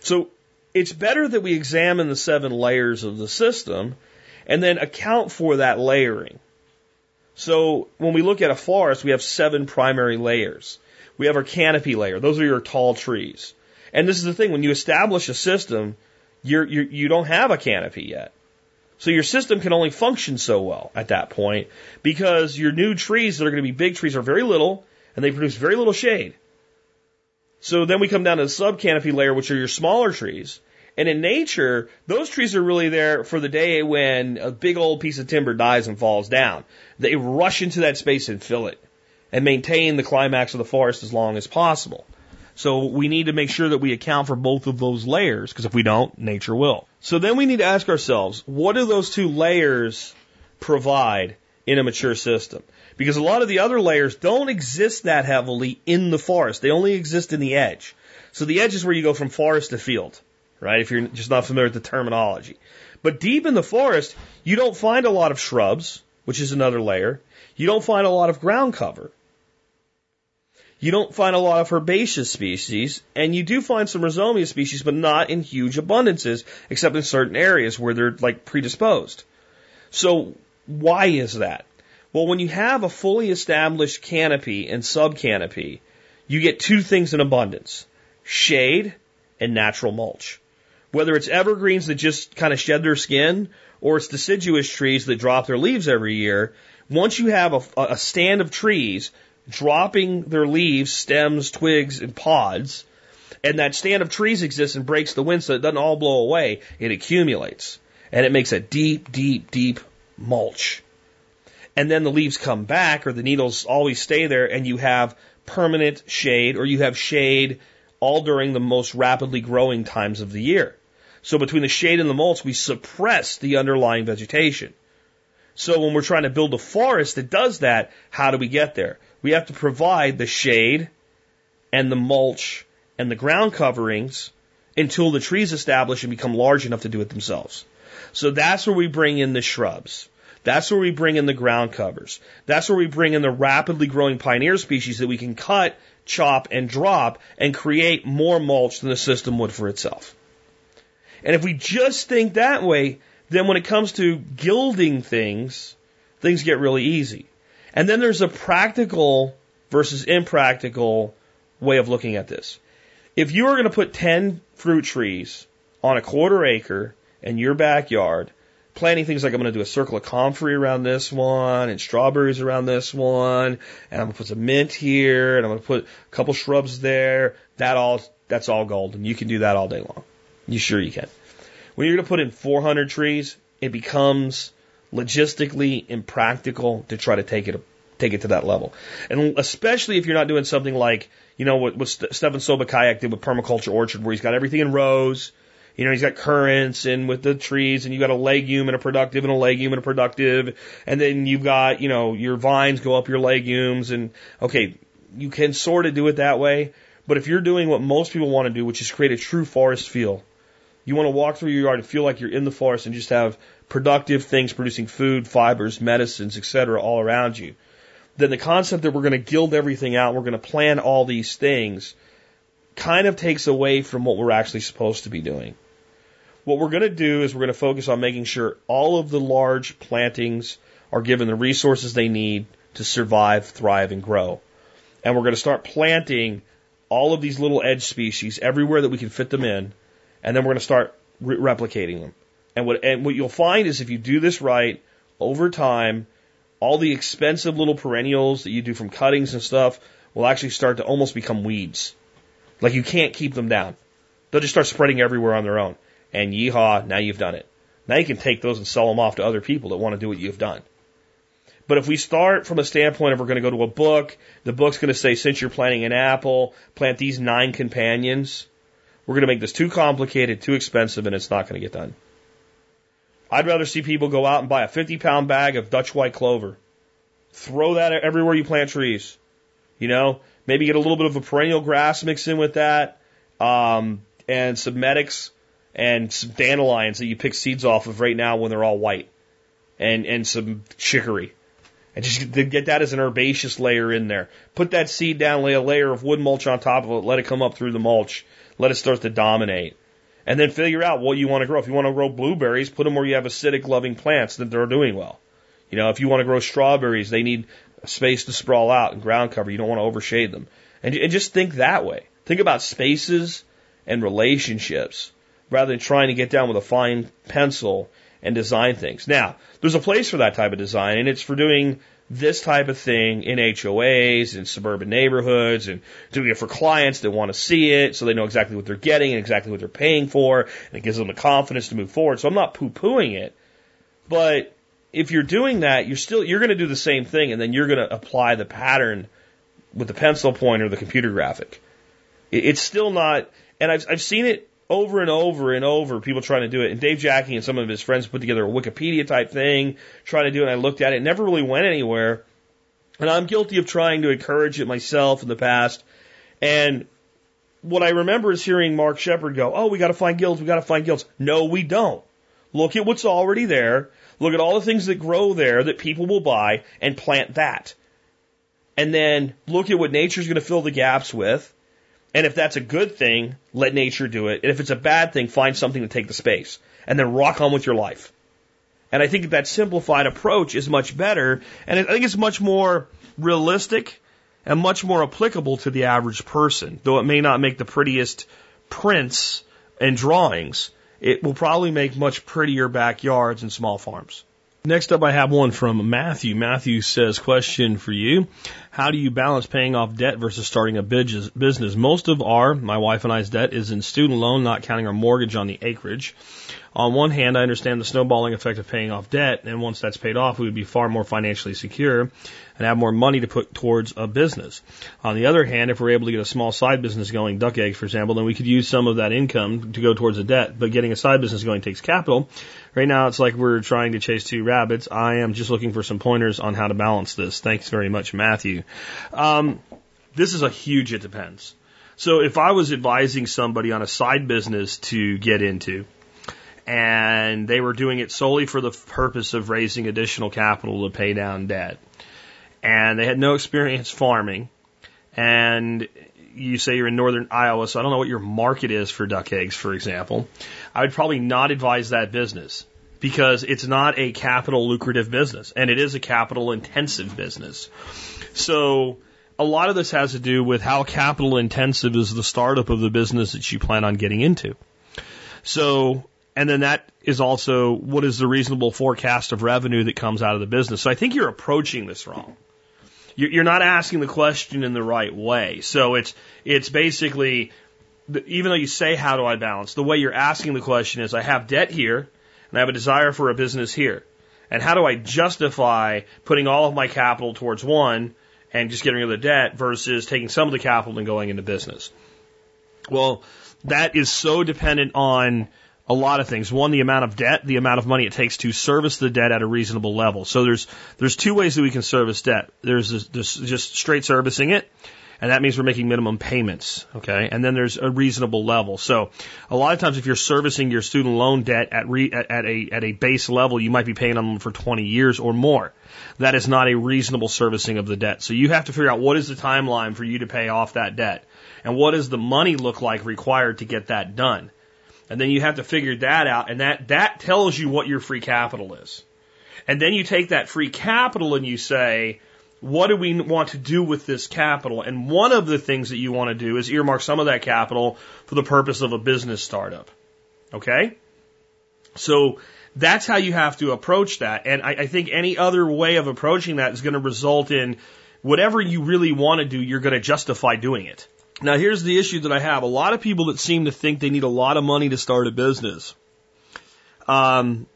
So it's better that we examine the seven layers of the system and then account for that layering. So when we look at a forest, we have seven primary layers. We have our canopy layer. Those are your tall trees. And this is the thing, when you establish a system, you're, you're, you don't have a canopy yet. So your system can only function so well at that point because your new trees that are going to be big trees are very little and they produce very little shade. So then we come down to the sub canopy layer, which are your smaller trees. And in nature, those trees are really there for the day when a big old piece of timber dies and falls down. They rush into that space and fill it and maintain the climax of the forest as long as possible. So we need to make sure that we account for both of those layers because if we don't, nature will. So then we need to ask ourselves, what do those two layers provide in a mature system? Because a lot of the other layers don't exist that heavily in the forest. They only exist in the edge. So the edge is where you go from forest to field right? If you're just not familiar with the terminology. But deep in the forest, you don't find a lot of shrubs, which is another layer. You don't find a lot of ground cover. You don't find a lot of herbaceous species, and you do find some rhizomia species, but not in huge abundances, except in certain areas where they're like predisposed. So why is that? Well, when you have a fully established canopy and subcanopy, you get two things in abundance. Shade and natural mulch. Whether it's evergreens that just kind of shed their skin or it's deciduous trees that drop their leaves every year, once you have a, a stand of trees dropping their leaves, stems, twigs, and pods, and that stand of trees exists and breaks the wind so it doesn't all blow away, it accumulates. And it makes a deep, deep, deep mulch. And then the leaves come back or the needles always stay there and you have permanent shade or you have shade all during the most rapidly growing times of the year. So between the shade and the mulch, we suppress the underlying vegetation. So when we're trying to build a forest that does that, how do we get there? We have to provide the shade and the mulch and the ground coverings until the trees establish and become large enough to do it themselves. So that's where we bring in the shrubs. That's where we bring in the ground covers. That's where we bring in the rapidly growing pioneer species that we can cut, chop, and drop and create more mulch than the system would for itself. And if we just think that way, then when it comes to gilding things, things get really easy. And then there's a practical versus impractical way of looking at this. If you are going to put 10 fruit trees on a quarter acre in your backyard, planting things like I'm going to do a circle of comfrey around this one and strawberries around this one, and I'm going to put some mint here, and I'm going to put a couple shrubs there. That all, that's all golden. You can do that all day long. You sure you can. When you're going to put in 400 trees, it becomes logistically impractical to try to take it take it to that level. And especially if you're not doing something like, you know, what, what Stefan Sobkowiak did with Permaculture Orchard, where he's got everything in rows, you know, he's got currants and with the trees and you've got a legume and a productive and a legume and a productive. And then you've got, you know, your vines go up your legumes and okay, you can sort of do it that way. But if you're doing what most people want to do, which is create a true forest feel, you want to walk through your yard and feel like you're in the forest and just have productive things producing food, fibers, medicines, etc. all around you. Then the concept that we're going to gild everything out, we're going to plan all these things, kind of takes away from what we're actually supposed to be doing. What we're going to do is we're going to focus on making sure all of the large plantings are given the resources they need to survive, thrive, and grow. And we're going to start planting all of these little edge species everywhere that we can fit them in, and then we're going to start re- replicating them. And what and what you'll find is if you do this right over time, all the expensive little perennials that you do from cuttings and stuff will actually start to almost become weeds. Like you can't keep them down. They'll just start spreading everywhere on their own. And yeehaw, now you've done it. Now you can take those and sell them off to other people that want to do what you've done. But if we start from a standpoint of we're going to go to a book, the book's going to say, since you're planting an apple, plant these nine companions. We're going to make this too complicated, too expensive, and it's not going to get done. I'd rather see people go out and buy a 50 pound bag of Dutch white clover. Throw that everywhere you plant trees. You know, maybe get a little bit of a perennial grass mixed in with that, um, and some medics and some dandelions that you pick seeds off of right now when they're all white, and and some chicory, and just get that as an herbaceous layer in there. Put that seed down, lay a layer of wood mulch on top of it, let it come up through the mulch, let it start to dominate, and then figure out what you want to grow. If you want to grow blueberries, put them where you have acidic loving plants that they're doing well. You know, if you want to grow strawberries, they need space to sprawl out and ground cover. You don't want to overshade them. And, and just think that way. Think about spaces and relationships rather than trying to get down with a fine pencil and design things. Now, there's a place for that type of design, and it's for doing this type of thing in HOAs in suburban neighborhoods and doing it for clients that want to see it so they know exactly what they're getting and exactly what they're paying for and it gives them the confidence to move forward. So I'm not poo pooing it, but if you're doing that, you're still, you're going to do the same thing and then you're going to apply the pattern with the pencil point or the computer graphic. It's still not, and I've, I've seen it over and over and over, people trying to do it. And Dave Jacke and some of his friends put together a Wikipedia type thing, trying to do it. And I looked at it, it never really went anywhere. And I'm guilty of trying to encourage it myself in the past. And what I remember is hearing Mark Shepard go, Oh, we got to find guilds. We got to find guilds. No, we don't. Look at what's already there. Look at all the things that grow there that people will buy and plant that. And then look at what nature's going to fill the gaps with and if that's a good thing, let nature do it. And if it's a bad thing, find something to take the space and then rock on with your life. And I think that simplified approach is much better. And I think it's much more realistic and much more applicable to the average person. Though it may not make the prettiest prints and drawings, it will probably make much prettier backyards and small farms. Next up, I have one from Matthew. Matthew says, question for you. How do you balance paying off debt versus starting a business? Most of our, my wife and I's debt is in student loan, not counting our mortgage on the acreage. On one hand, I understand the snowballing effect of paying off debt, and once that's paid off, we would be far more financially secure and have more money to put towards a business. On the other hand, if we're able to get a small side business going, duck eggs, for example, then we could use some of that income to go towards a debt. But getting a side business going takes capital. Right now, it's like we're trying to chase two rabbits. I am just looking for some pointers on how to balance this. Thanks very much, Matthew. Um, this is a huge it depends. So if I was advising somebody on a side business to get into, and they were doing it solely for the purpose of raising additional capital to pay down debt. And they had no experience farming. And you say you're in northern Iowa, so I don't know what your market is for duck eggs, for example. I would probably not advise that business because it's not a capital lucrative business and it is a capital intensive business. So a lot of this has to do with how capital intensive is the startup of the business that you plan on getting into. So, and then that is also what is the reasonable forecast of revenue that comes out of the business. So I think you're approaching this wrong. You're not asking the question in the right way. So it's, it's basically, even though you say, how do I balance? The way you're asking the question is, I have debt here and I have a desire for a business here. And how do I justify putting all of my capital towards one and just getting rid of the debt versus taking some of the capital and going into business? Well, that is so dependent on a lot of things. One, the amount of debt, the amount of money it takes to service the debt at a reasonable level. So there's there's two ways that we can service debt. There's, this, just straight servicing it, and that means we're making minimum payments. Okay, and then there's a reasonable level. So a lot of times, if you're servicing your student loan debt at re, at, at a at a base level, you might be paying on them for 20 years or more. That is not a reasonable servicing of the debt. So you have to figure out what is the timeline for you to pay off that debt, and what does the money look like required to get that done. And then you have to figure that out, and that, that tells you what your free capital is. And then you take that free capital and you say, what do we want to do with this capital? And one of the things that you want to do is earmark some of that capital for the purpose of a business startup. Okay? So that's how you have to approach that. And I, I think any other way of approaching that is going to result in whatever you really want to do, you're going to justify doing it. Now, here's the issue that I have. A lot of people that seem to think they need a lot of money to start a business um,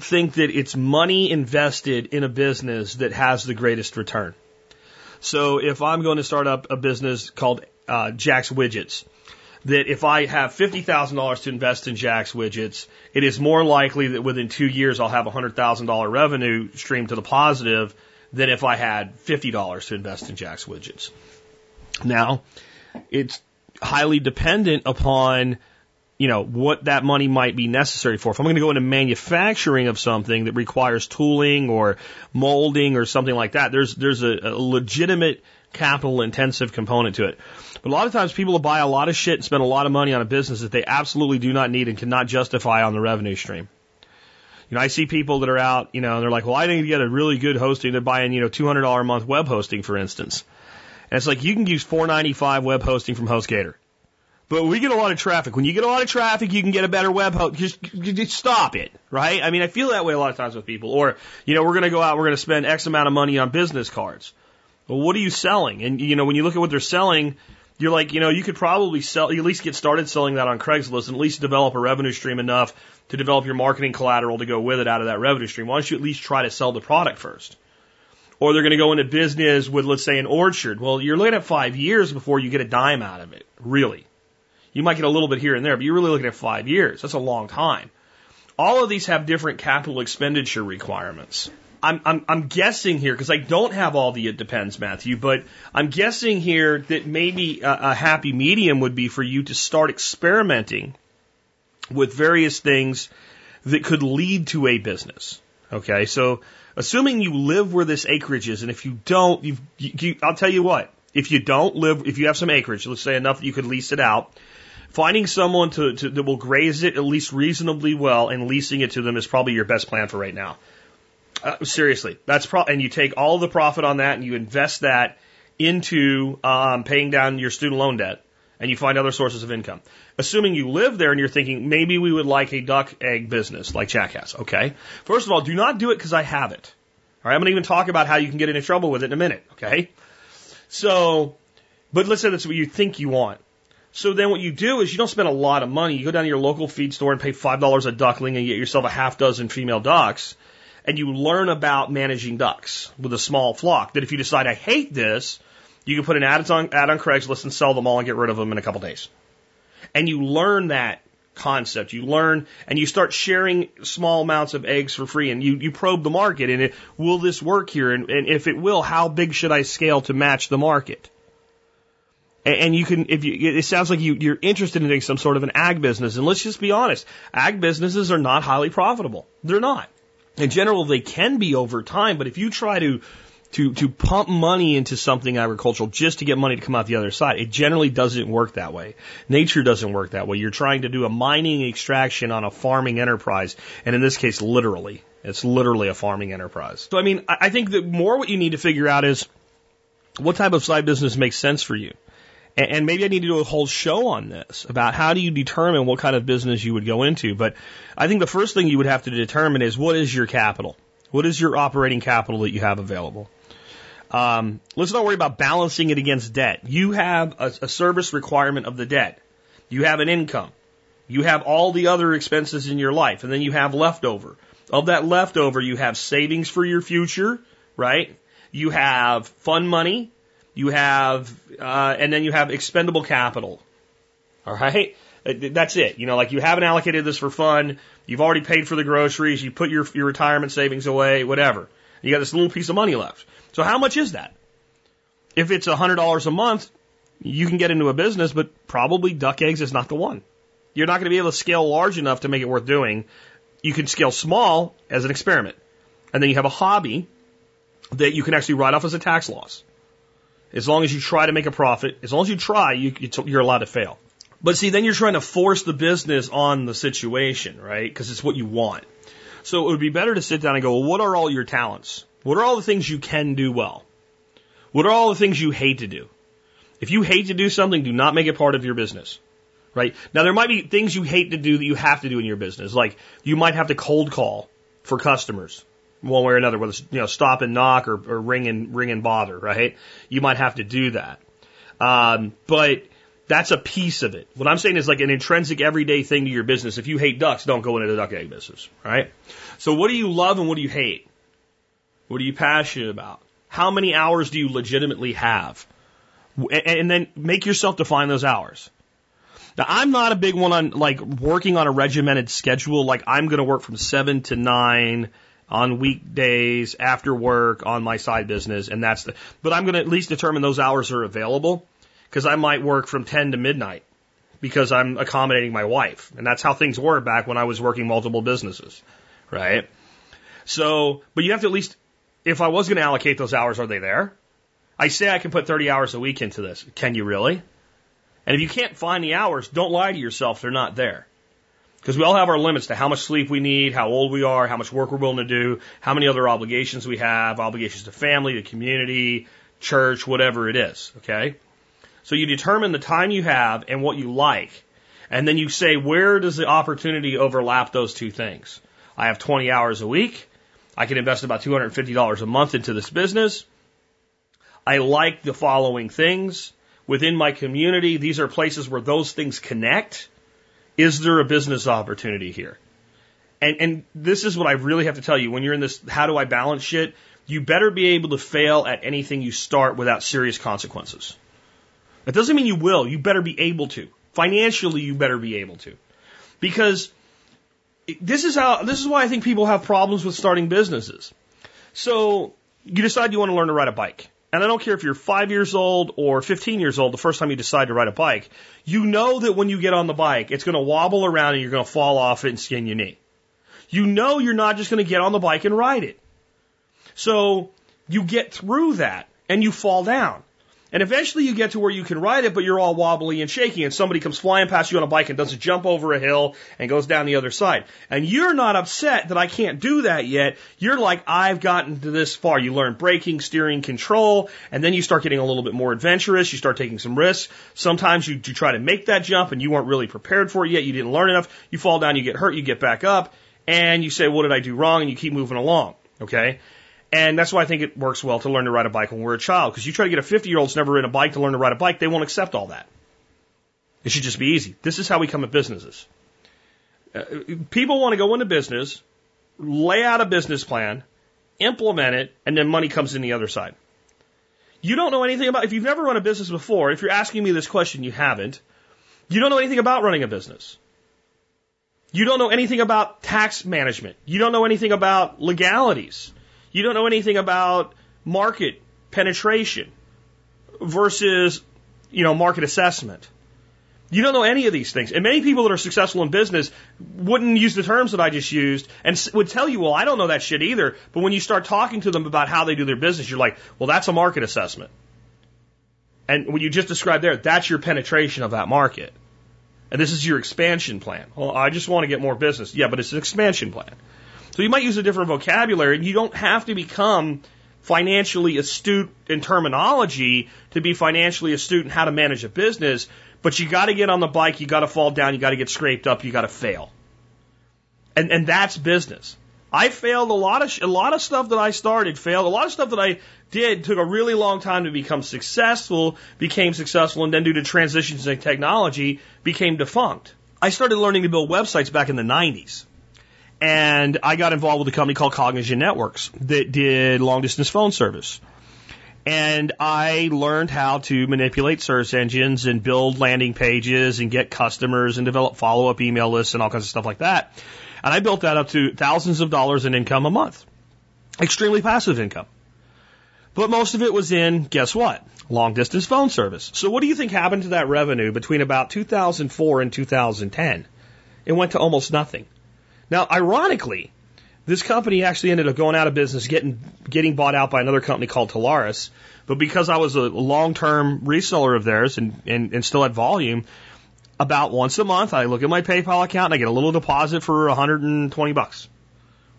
think that it's money invested in a business that has the greatest return. So, if I'm going to start up a business called uh, Jack's Widgets, that if I have $50,000 to invest in Jack's Widgets, it is more likely that within two years I'll have a $100,000 revenue stream to the positive than if I had $50 to invest in Jack's Widgets. Now, it's highly dependent upon you know what that money might be necessary for. If I'm going to go into manufacturing of something that requires tooling or molding or something like that, there's there's a, a legitimate capital intensive component to it. But a lot of times people will buy a lot of shit and spend a lot of money on a business that they absolutely do not need and cannot justify on the revenue stream. You know, I see people that are out, you know, and they're like, well, I need to get a really good hosting. They're buying, you know, $200 a month web hosting, for instance. And it's like you can use 495 web hosting from HostGator. But we get a lot of traffic. When you get a lot of traffic, you can get a better web host. Just, just stop it, right? I mean, I feel that way a lot of times with people. Or, you know, we're going to go out, we're going to spend X amount of money on business cards. Well, what are you selling? And, you know, when you look at what they're selling, you're like, you know, you could probably sell, at least get started selling that on Craigslist and at least develop a revenue stream enough to develop your marketing collateral to go with it out of that revenue stream. Why don't you at least try to sell the product first? Or they're going to go into business with, let's say, an orchard. Well, you're looking at five years before you get a dime out of it, really. You might get a little bit here and there, but you're really looking at five years. That's a long time. All of these have different capital expenditure requirements. I'm, I'm, I'm guessing here, because I don't have all the it depends, Matthew, but I'm guessing here that maybe a, a happy medium would be for you to start experimenting with various things that could lead to a business. Okay, so assuming you live where this acreage is, and if you don't, you, you, I'll tell you what, if you don't live, if you have some acreage, let's say enough that you could lease it out, finding someone to, to that will graze it at least reasonably well and leasing it to them is probably your best plan for right now. Uh, seriously, that's pro- and you take all the profit on that and you invest that into um, paying down your student loan debt and you find other sources of income. Assuming you live there and you're thinking, maybe we would like a duck egg business like Jack has. Okay. First of all, do not do it because I have it. All right. I'm going to even talk about how you can get into trouble with it in a minute. Okay. So, but let's say that's what you think you want. So then what you do is you don't spend a lot of money. You go down to your local feed store and pay $5 a duckling and get yourself a half dozen female ducks and you learn about managing ducks with a small flock that if you decide I hate this, you can put an ad on, ad on Craigslist and sell them all and get rid of them in a couple days. And you learn that concept. You learn and you start sharing small amounts of eggs for free and you, you probe the market and it, will this work here? And, and if it will, how big should I scale to match the market? And, and you can, if you, it sounds like you, you're interested in doing some sort of an ag business. And let's just be honest. Ag businesses are not highly profitable. They're not. In general, they can be over time, but if you try to to, to pump money into something agricultural just to get money to come out the other side. It generally doesn't work that way. Nature doesn't work that way. You're trying to do a mining extraction on a farming enterprise, and in this case, literally. It's literally a farming enterprise. So, I mean, I think that more what you need to figure out is what type of side business makes sense for you. And maybe I need to do a whole show on this about how do you determine what kind of business you would go into. But I think the first thing you would have to determine is what is your capital? What is your operating capital that you have available? Um, let's not worry about balancing it against debt. You have a, a service requirement of the debt. You have an income. You have all the other expenses in your life, and then you have leftover. Of that leftover, you have savings for your future, right? You have fund money. You have, uh, and then you have expendable capital. All right? That's it. You know, like you haven't allocated this for fun. You've already paid for the groceries. You put your, your retirement savings away, whatever. You got this little piece of money left. So how much is that? If it's a hundred dollars a month, you can get into a business, but probably duck eggs is not the one. You're not going to be able to scale large enough to make it worth doing. You can scale small as an experiment. And then you have a hobby that you can actually write off as a tax loss. As long as you try to make a profit, as long as you try, you, you're allowed to fail. But see, then you're trying to force the business on the situation, right? Because it's what you want. So it would be better to sit down and go, well, what are all your talents? What are all the things you can do well? What are all the things you hate to do? If you hate to do something, do not make it part of your business. Right? Now there might be things you hate to do that you have to do in your business. Like you might have to cold call for customers one way or another, whether it's, you know, stop and knock or, or ring and ring and bother, right? You might have to do that. Um, but that's a piece of it. What I'm saying is like an intrinsic everyday thing to your business. If you hate ducks, don't go into the duck egg business, right? So what do you love and what do you hate? What are you passionate about? How many hours do you legitimately have? And then make yourself define those hours. Now, I'm not a big one on like working on a regimented schedule. Like I'm going to work from seven to nine on weekdays after work on my side business. And that's the, but I'm going to at least determine those hours are available because I might work from 10 to midnight because I'm accommodating my wife. And that's how things were back when I was working multiple businesses, right? So, but you have to at least, if I was going to allocate those hours, are they there? I say I can put 30 hours a week into this. Can you really? And if you can't find the hours, don't lie to yourself. They're not there. Because we all have our limits to how much sleep we need, how old we are, how much work we're willing to do, how many other obligations we have, obligations to family, to community, church, whatever it is. Okay? So you determine the time you have and what you like, and then you say, where does the opportunity overlap those two things? I have 20 hours a week. I can invest about $250 a month into this business. I like the following things. Within my community, these are places where those things connect. Is there a business opportunity here? And, and this is what I really have to tell you. When you're in this, how do I balance shit? You better be able to fail at anything you start without serious consequences. That doesn't mean you will. You better be able to. Financially, you better be able to. Because this is how, this is why I think people have problems with starting businesses. So you decide you want to learn to ride a bike. And I don't care if you're five years old or 15 years old, the first time you decide to ride a bike, you know that when you get on the bike, it's going to wobble around and you're going to fall off it and skin your knee. You know you're not just going to get on the bike and ride it. So you get through that and you fall down. And eventually you get to where you can ride it, but you're all wobbly and shaky, and somebody comes flying past you on a bike and does a jump over a hill and goes down the other side. And you're not upset that I can't do that yet. You're like, I've gotten to this far. You learn braking, steering, control, and then you start getting a little bit more adventurous. You start taking some risks. Sometimes you, you try to make that jump and you weren't really prepared for it yet. You didn't learn enough. You fall down, you get hurt, you get back up, and you say, what did I do wrong? And you keep moving along. Okay? And that's why I think it works well to learn to ride a bike when we're a child. Because you try to get a 50 year old who's never ridden a bike to learn to ride a bike, they won't accept all that. It should just be easy. This is how we come at businesses. Uh, people want to go into business, lay out a business plan, implement it, and then money comes in the other side. You don't know anything about, if you've never run a business before, if you're asking me this question, you haven't, you don't know anything about running a business. You don't know anything about tax management. You don't know anything about legalities. You don't know anything about market penetration versus, you know, market assessment. You don't know any of these things. And many people that are successful in business wouldn't use the terms that I just used and would tell you, well, I don't know that shit either. But when you start talking to them about how they do their business, you're like, well, that's a market assessment. And when you just described there, that's your penetration of that market. And this is your expansion plan. Well, I just want to get more business. Yeah, but it's an expansion plan. So you might use a different vocabulary and you don't have to become financially astute in terminology to be financially astute in how to manage a business, but you got to get on the bike, you got to fall down, you got to get scraped up, you got to fail. And and that's business. I failed a lot of a lot of stuff that I started failed. A lot of stuff that I did took a really long time to become successful, became successful, and then due to transitions in technology, became defunct. I started learning to build websites back in the 90s. And I got involved with a company called Cognigen Networks that did long distance phone service. And I learned how to manipulate search engines and build landing pages and get customers and develop follow up email lists and all kinds of stuff like that. And I built that up to thousands of dollars in income a month. Extremely passive income. But most of it was in, guess what? Long distance phone service. So what do you think happened to that revenue between about 2004 and 2010? It went to almost nothing. Now, ironically, this company actually ended up going out of business, getting getting bought out by another company called Telarus. But because I was a long term reseller of theirs and, and, and still had volume, about once a month I look at my PayPal account and I get a little deposit for 120 bucks.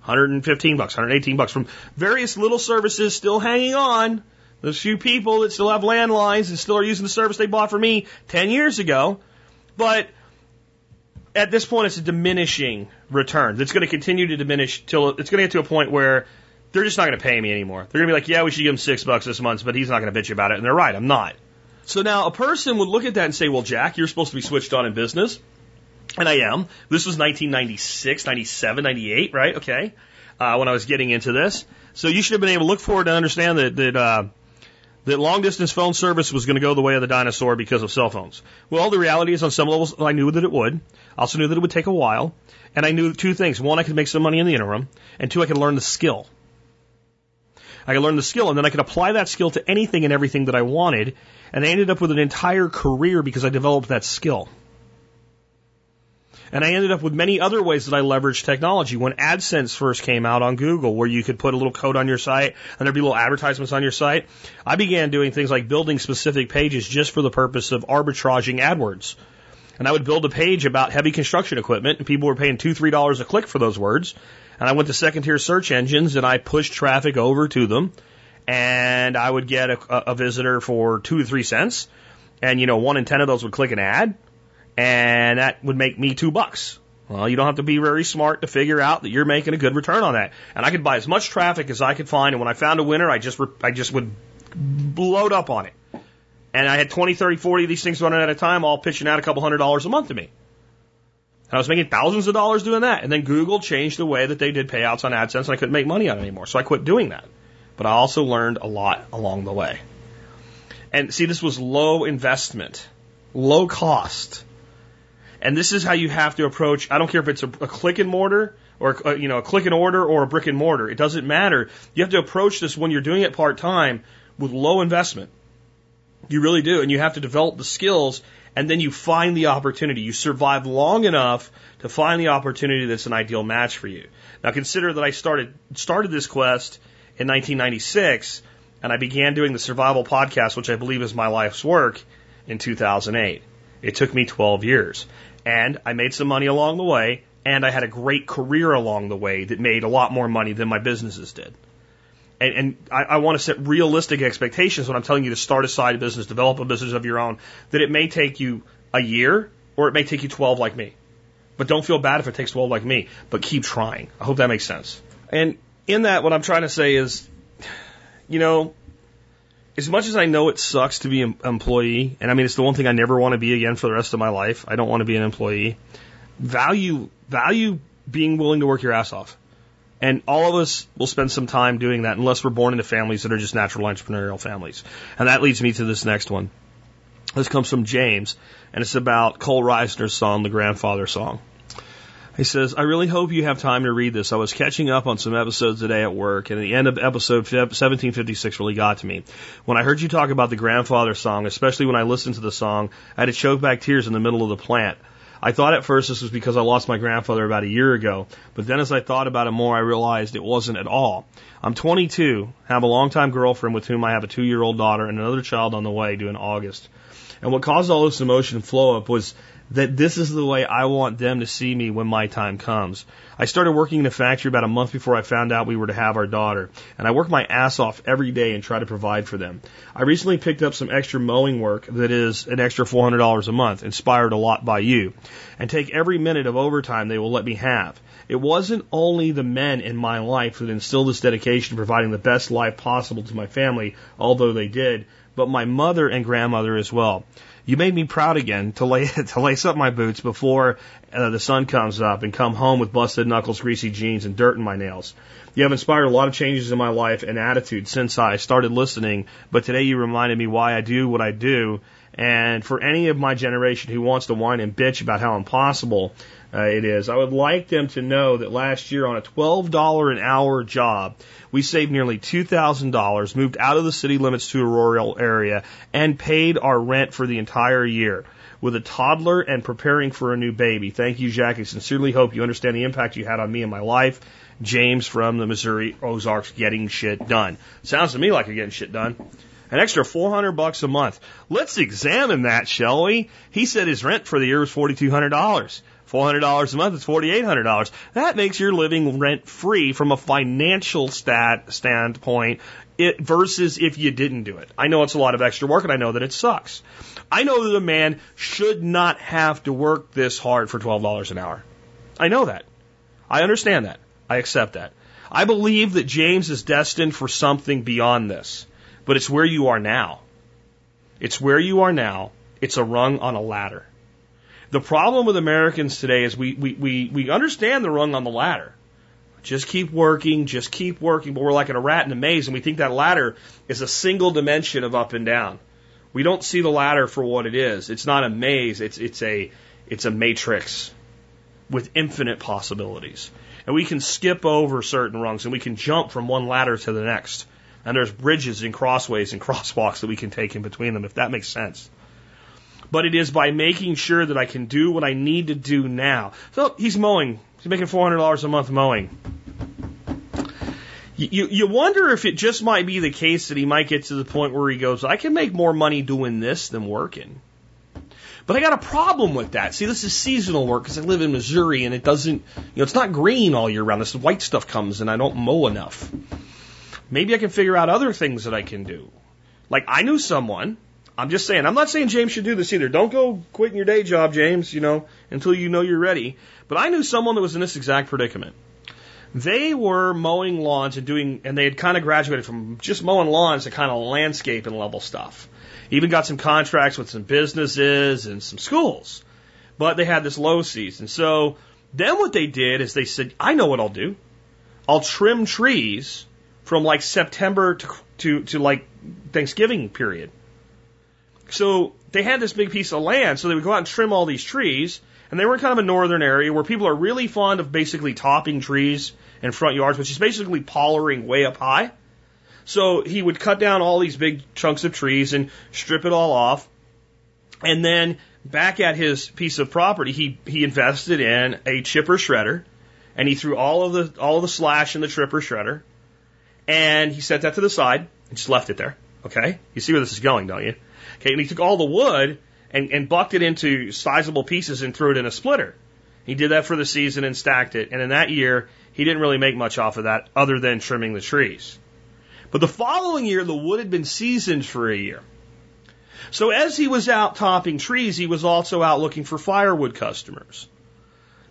115 bucks, 118 bucks from various little services still hanging on. Those few people that still have landlines and still are using the service they bought for me 10 years ago. But at this point, it's a diminishing return. It's going to continue to diminish till it's going to get to a point where they're just not going to pay me anymore. They're going to be like, yeah, we should give him six bucks this month, but he's not going to bitch about it. And they're right. I'm not. So now a person would look at that and say, well, Jack, you're supposed to be switched on in business. And I am. This was 1996, 97, 98, right? Okay. Uh, when I was getting into this. So you should have been able to look forward to understand that, that, uh, that long distance phone service was going to go the way of the dinosaur because of cell phones. Well, the reality is on some levels, I knew that it would. I also knew that it would take a while. And I knew two things. One, I could make some money in the interim. And two, I could learn the skill. I could learn the skill and then I could apply that skill to anything and everything that I wanted. And I ended up with an entire career because I developed that skill. And I ended up with many other ways that I leveraged technology. When AdSense first came out on Google, where you could put a little code on your site and there'd be little advertisements on your site, I began doing things like building specific pages just for the purpose of arbitraging AdWords. And I would build a page about heavy construction equipment, and people were paying two, three dollars a click for those words. And I went to second tier search engines and I pushed traffic over to them. And I would get a, a visitor for two to three cents. And, you know, one in ten of those would click an ad and that would make me two bucks. Well, you don't have to be very smart to figure out that you're making a good return on that. And I could buy as much traffic as I could find, and when I found a winner, I just I just would load up on it. And I had 20, 30, 40 of these things running at a time, all pitching out a couple hundred dollars a month to me. And I was making thousands of dollars doing that. And then Google changed the way that they did payouts on AdSense, and I couldn't make money on it anymore. So I quit doing that. But I also learned a lot along the way. And see, this was low investment, low cost and this is how you have to approach. I don't care if it's a, a click and mortar or a, uh, you know a click and order or a brick and mortar. It doesn't matter. You have to approach this when you're doing it part time with low investment. You really do, and you have to develop the skills, and then you find the opportunity. You survive long enough to find the opportunity that's an ideal match for you. Now consider that I started started this quest in 1996, and I began doing the survival podcast, which I believe is my life's work, in 2008. It took me 12 years. And I made some money along the way, and I had a great career along the way that made a lot more money than my businesses did. And, and I, I want to set realistic expectations when I'm telling you to start a side business, develop a business of your own, that it may take you a year or it may take you 12 like me. But don't feel bad if it takes 12 like me, but keep trying. I hope that makes sense. And in that, what I'm trying to say is, you know, as much as I know it sucks to be an employee, and I mean it's the one thing I never want to be again for the rest of my life. I don't want to be an employee. Value value being willing to work your ass off. And all of us will spend some time doing that unless we're born into families that are just natural entrepreneurial families. And that leads me to this next one. This comes from James, and it's about Cole Reisner's song, The Grandfather Song. He says, I really hope you have time to read this. I was catching up on some episodes today at work, and the end of episode 1756 really got to me. When I heard you talk about the grandfather song, especially when I listened to the song, I had to choke back tears in the middle of the plant. I thought at first this was because I lost my grandfather about a year ago, but then as I thought about it more, I realized it wasn't at all. I'm 22, have a longtime girlfriend with whom I have a two year old daughter and another child on the way due in August. And what caused all this emotion flow up was that this is the way I want them to see me when my time comes. I started working in a factory about a month before I found out we were to have our daughter, and I work my ass off every day and try to provide for them. I recently picked up some extra mowing work that is an extra $400 a month, inspired a lot by you, and take every minute of overtime they will let me have. It wasn't only the men in my life that instilled this dedication to providing the best life possible to my family, although they did, but my mother and grandmother as well. You made me proud again to lay [LAUGHS] to lace up my boots before uh, the sun comes up and come home with busted knuckles, greasy jeans, and dirt in my nails. You have inspired a lot of changes in my life and attitude since I started listening, but today you reminded me why I do what I do. And for any of my generation who wants to whine and bitch about how impossible uh, it is. I would like them to know that last year on a $12 an hour job, we saved nearly $2,000, moved out of the city limits to a rural area, and paid our rent for the entire year. With a toddler and preparing for a new baby. Thank you, Jack. I sincerely hope you understand the impact you had on me and my life. James from the Missouri Ozarks getting shit done. Sounds to me like you're getting shit done. An extra 400 bucks a month. Let's examine that, shall we? He said his rent for the year was $4,200. $400 a month it's $4,800. That makes your living rent free from a financial stat standpoint it, versus if you didn't do it. I know it's a lot of extra work and I know that it sucks. I know that a man should not have to work this hard for $12 an hour. I know that. I understand that. I accept that. I believe that James is destined for something beyond this, but it's where you are now. It's where you are now. It's a rung on a ladder. The problem with Americans today is we, we, we, we understand the rung on the ladder. Just keep working, just keep working, but we're like in a rat in a maze and we think that ladder is a single dimension of up and down. We don't see the ladder for what it is. It's not a maze, it's, it's a, it's a matrix with infinite possibilities. And we can skip over certain rungs and we can jump from one ladder to the next. And there's bridges and crossways and [LAUGHS] crosswalks that we can take in between them, if that makes sense but it is by making sure that I can do what I need to do now. So he's mowing. He's making $400 a month mowing. You, you wonder if it just might be the case that he might get to the point where he goes, I can make more money doing this than working. But I got a problem with that. See, this is seasonal work because I live in Missouri and it doesn't, you know, it's not green all year round. This white stuff comes and I don't mow enough. Maybe I can figure out other things that I can do. Like I knew someone I'm just saying, I'm not saying James should do this either. Don't go quitting your day job, James, you know, until you know you're ready. But I knew someone that was in this exact predicament. They were mowing lawns and doing, and they had kind of graduated from just mowing lawns to kind of landscape and level stuff. Even got some contracts with some businesses and some schools. But they had this low season. So then what they did is they said, I know what I'll do. I'll trim trees from like September to, to, to like Thanksgiving period. So they had this big piece of land, so they would go out and trim all these trees. And they were in kind of a northern area where people are really fond of basically topping trees in front yards, which is basically pollarding way up high. So he would cut down all these big chunks of trees and strip it all off. And then back at his piece of property, he, he invested in a chipper shredder and he threw all of the, all of the slash in the chipper shredder and he set that to the side and just left it there. Okay. You see where this is going, don't you? Okay, and he took all the wood and, and bucked it into sizable pieces and threw it in a splitter. He did that for the season and stacked it. And in that year, he didn't really make much off of that other than trimming the trees. But the following year, the wood had been seasoned for a year. So as he was out topping trees, he was also out looking for firewood customers.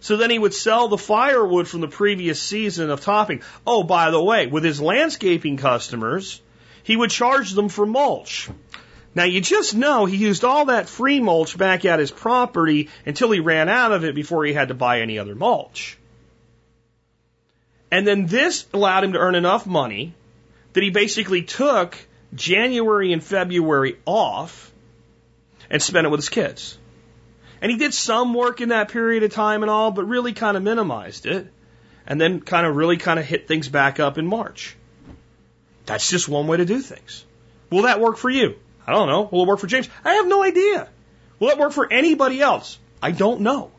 So then he would sell the firewood from the previous season of topping. Oh, by the way, with his landscaping customers, he would charge them for mulch. Now you just know he used all that free mulch back at his property until he ran out of it before he had to buy any other mulch. And then this allowed him to earn enough money that he basically took January and February off and spent it with his kids. And he did some work in that period of time and all, but really kind of minimized it. And then kind of really kind of hit things back up in March. That's just one way to do things. Will that work for you? I don't know. Will it work for James? I have no idea. Will it work for anybody else? I don't know.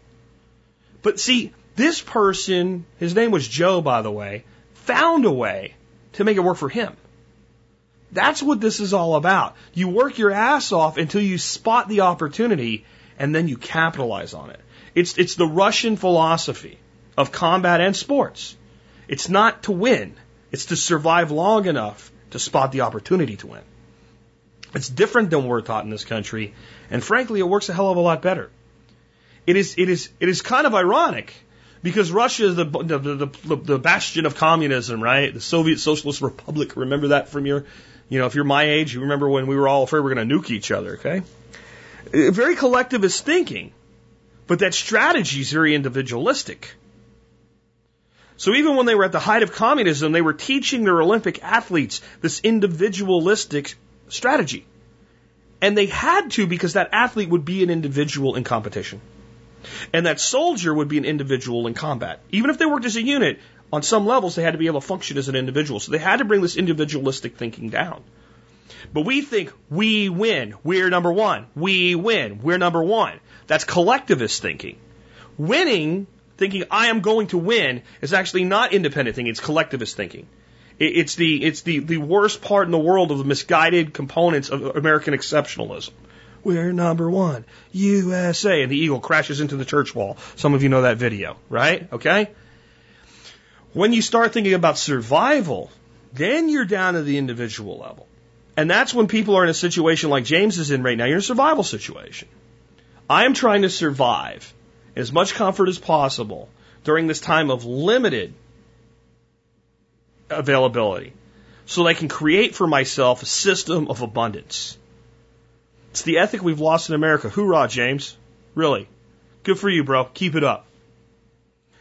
But see, this person, his name was Joe, by the way, found a way to make it work for him. That's what this is all about. You work your ass off until you spot the opportunity and then you capitalize on it. It's, it's the Russian philosophy of combat and sports. It's not to win. It's to survive long enough to spot the opportunity to win. It's different than we're taught in this country, and frankly, it works a hell of a lot better. It is, it is, it is kind of ironic because Russia is the, the, the, the, bastion of communism, right? The Soviet Socialist Republic. Remember that from your, you know, if you're my age, you remember when we were all afraid we are going to nuke each other, okay? Uh, very collectivist thinking, but that strategy is very individualistic. So even when they were at the height of communism, they were teaching their Olympic athletes this individualistic strategy. And they had to because that athlete would be an individual in competition. And that soldier would be an individual in combat. Even if they worked as a unit, on some levels they had to be able to function as an individual. So they had to bring this individualistic thinking down. But we think we win. We're number one. We win. We're number one. That's collectivist thinking. Winning, thinking I am going to win, is actually not independent thinking. It's collectivist thinking. It's the, it's the, the worst part in the world of the misguided components of American exceptionalism. We're number one, USA. And the eagle crashes into the church wall. Some of you know that video, right? Okay? When you start thinking about survival, then you're down to the individual level. And that's when people are in a situation like James is in right now. You're in a survival situation. I am trying to survive as much comfort as possible during this time of limited availability so that I can create for myself a system of abundance. It's the ethic we've lost in America. Hoorah, James. Really. Good for you, bro. Keep it up.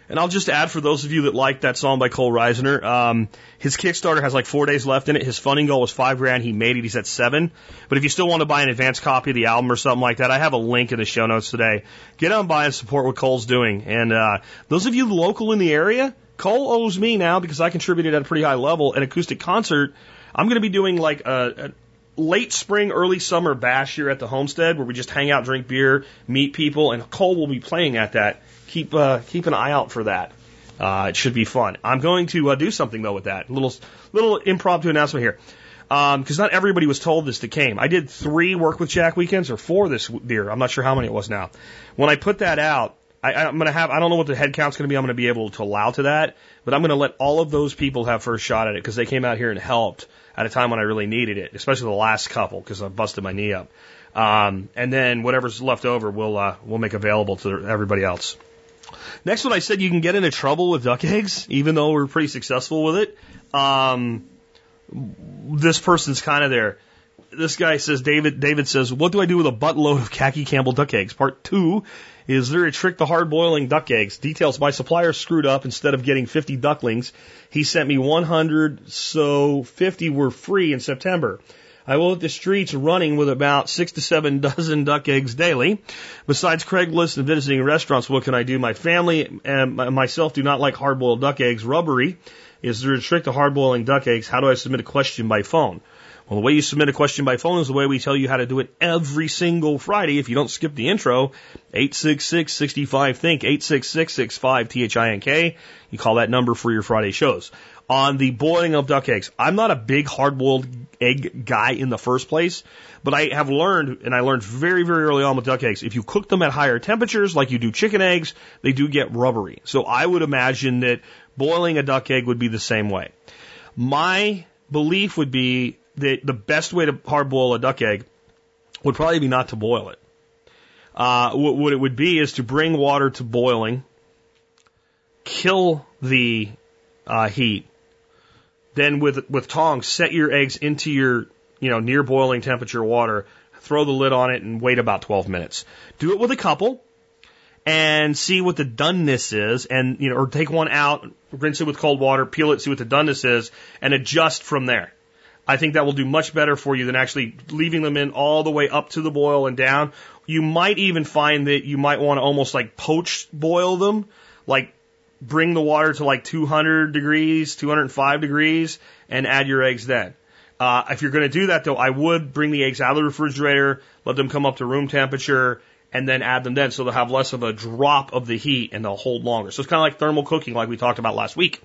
And I'll just add for those of you that like that song by Cole Reisner, um, his Kickstarter has like four days left in it. His funding goal was five grand. He made it. He's at seven. But if you still want to buy an advance copy of the album or something like that, I have a link in the show notes today. Get on by and support what Cole's doing. And uh, those of you local in the area, Cole owes me now because I contributed at a pretty high level an acoustic concert. I'm going to be doing like a, a late spring, early summer bash here at the homestead where we just hang out, drink beer, meet people, and Cole will be playing at that. Keep uh, keep an eye out for that. Uh, it should be fun. I'm going to uh, do something though with that. A Little little impromptu announcement here. Because um, not everybody was told this that came. I did three work with Jack weekends or four this year. I'm not sure how many it was now. When I put that out, I, I'm going to have, I don't know what the head count's going to be. I'm going to be able to allow to that, but I'm going to let all of those people have first shot at it because they came out here and helped at a time when I really needed it, especially the last couple because I busted my knee up. Um, and then whatever's left over, we'll, uh, we'll make available to everybody else. Next one, I said you can get into trouble with duck eggs, even though we're pretty successful with it. Um, this person's kind of there. This guy says, David, David says, what do I do with a buttload of khaki Campbell duck eggs? Part two is there a trick to hard boiling duck eggs? Details my supplier screwed up. Instead of getting 50 ducklings, he sent me 100, so 50 were free in September. I will hit the streets running with about six to seven [LAUGHS] dozen duck eggs daily. Besides Craigslist and visiting restaurants, what can I do? My family and myself do not like hard boiled duck eggs. Rubbery. Is there a trick to hard boiling duck eggs? How do I submit a question by phone? Well, the way you submit a question by phone is the way we tell you how to do it every single Friday. If you don't skip the intro, 866-65-THINK, 866-65-THINK. You call that number for your Friday shows. On the boiling of duck eggs, I'm not a big hard-boiled egg guy in the first place, but I have learned, and I learned very, very early on with duck eggs, if you cook them at higher temperatures, like you do chicken eggs, they do get rubbery. So I would imagine that boiling a duck egg would be the same way. My belief would be the, the best way to hard boil a duck egg would probably be not to boil it. Uh, what, what it would be is to bring water to boiling, kill the uh, heat, then with with tongs set your eggs into your you know near boiling temperature water, throw the lid on it, and wait about 12 minutes. Do it with a couple, and see what the doneness is, and you know, or take one out, rinse it with cold water, peel it, see what the doneness is, and adjust from there. I think that will do much better for you than actually leaving them in all the way up to the boil and down. You might even find that you might want to almost like poach boil them, like bring the water to like 200 degrees, 205 degrees, and add your eggs then. Uh, if you're going to do that though, I would bring the eggs out of the refrigerator, let them come up to room temperature, and then add them then so they'll have less of a drop of the heat and they'll hold longer. So it's kind of like thermal cooking like we talked about last week.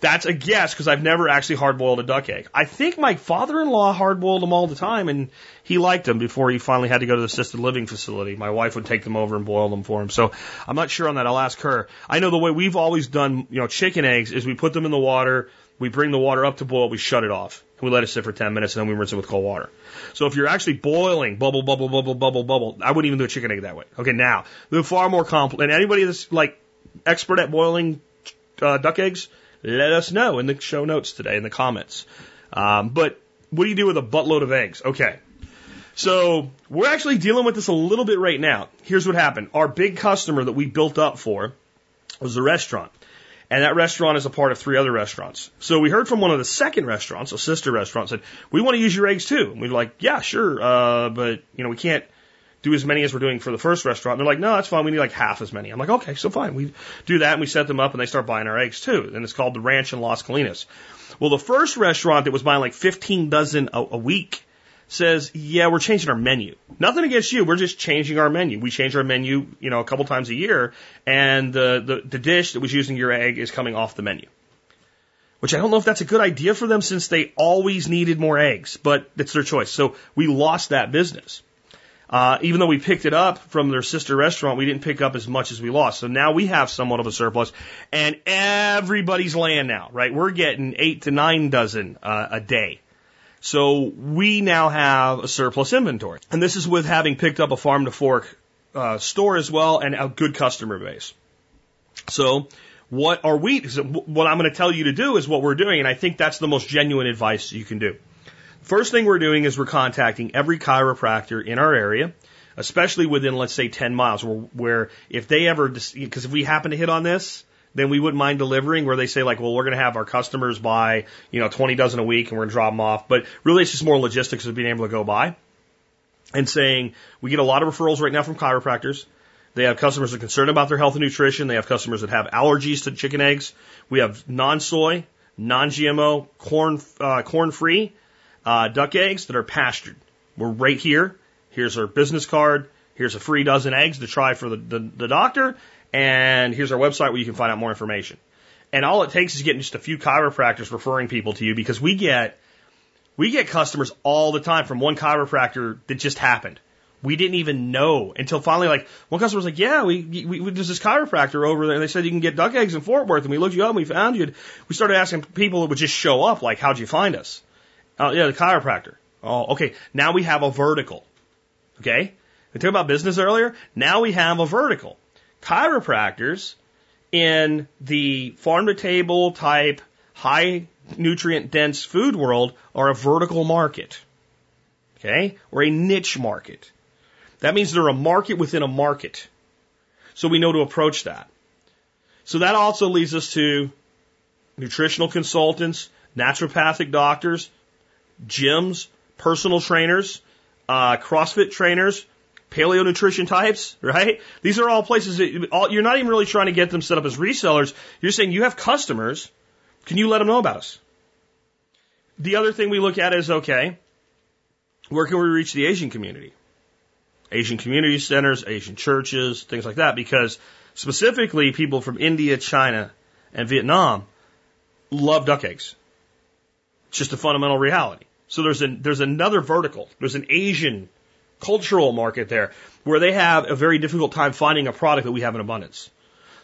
That's a guess because I've never actually hard boiled a duck egg. I think my father in law hard boiled them all the time and he liked them before he finally had to go to the assisted living facility. My wife would take them over and boil them for him. So I'm not sure on that. I'll ask her. I know the way we've always done, you know, chicken eggs is we put them in the water, we bring the water up to boil, we shut it off. And we let it sit for 10 minutes and then we rinse it with cold water. So if you're actually boiling, bubble, bubble, bubble, bubble, bubble, I wouldn't even do a chicken egg that way. Okay, now, they're far more complex. And anybody that's like expert at boiling uh, duck eggs, let us know in the show notes today, in the comments. Um, but what do you do with a buttload of eggs? Okay. So we're actually dealing with this a little bit right now. Here's what happened. Our big customer that we built up for was a restaurant. And that restaurant is a part of three other restaurants. So we heard from one of the second restaurants, a sister restaurant, said, we want to use your eggs too. And we were like, yeah, sure. Uh, but you know, we can't do as many as we're doing for the first restaurant. And they're like, no, that's fine. We need like half as many. I'm like, okay, so fine. We do that and we set them up and they start buying our eggs too. And it's called the Ranch in Las Colinas. Well, the first restaurant that was buying like 15 dozen a, a week says, yeah, we're changing our menu. Nothing against you. We're just changing our menu. We change our menu, you know, a couple times a year and the, the, the dish that was using your egg is coming off the menu. Which I don't know if that's a good idea for them since they always needed more eggs, but it's their choice. So we lost that business. Uh, even though we picked it up from their sister restaurant, we didn't pick up as much as we lost. So now we have somewhat of a surplus, and everybody's land now, right? We're getting eight to nine dozen uh, a day. So we now have a surplus inventory. And this is with having picked up a farm to fork uh, store as well and a good customer base. So what are we, what I'm going to tell you to do is what we're doing. And I think that's the most genuine advice you can do. First thing we're doing is we're contacting every chiropractor in our area, especially within, let's say, 10 miles, where, where if they ever, because if we happen to hit on this, then we wouldn't mind delivering where they say like, well, we're going to have our customers buy, you know, 20 dozen a week and we're going to drop them off. But really it's just more logistics of being able to go by and saying we get a lot of referrals right now from chiropractors. They have customers that are concerned about their health and nutrition. They have customers that have allergies to chicken eggs. We have non-soy, non-GMO, corn, uh, corn-free, uh, duck eggs that are pastured. We're right here. Here's our business card. Here's a free dozen eggs to try for the, the, the doctor. And here's our website where you can find out more information. And all it takes is getting just a few chiropractors referring people to you because we get, we get customers all the time from one chiropractor that just happened. We didn't even know until finally, like, one customer was like, yeah, we, we, we, there's this chiropractor over there. And they said you can get duck eggs in Fort Worth. And we looked you up and we found you. We started asking people that would just show up, like, how'd you find us? Oh, yeah, the chiropractor. Oh, okay. Now we have a vertical. Okay. We talked about business earlier. Now we have a vertical chiropractors in the farm to table type, high nutrient dense food world are a vertical market. Okay? Or a niche market. That means they're a market within a market. So we know to approach that. So that also leads us to nutritional consultants, naturopathic doctors, gyms, personal trainers, uh, CrossFit trainers, paleo nutrition types, [LAUGHS] right? These are all places that all, you're not even really trying to get them set up as resellers. You're saying you have customers. Can you let them know about us? The other thing we look at is okay, where can we reach the Asian community? Asian community centers, Asian churches, things like that, because specifically people from India, China, and Vietnam love duck eggs. It's just a fundamental reality. So there's an, there's another vertical. There's an Asian cultural market there where they have a very difficult time finding a product that we have in abundance.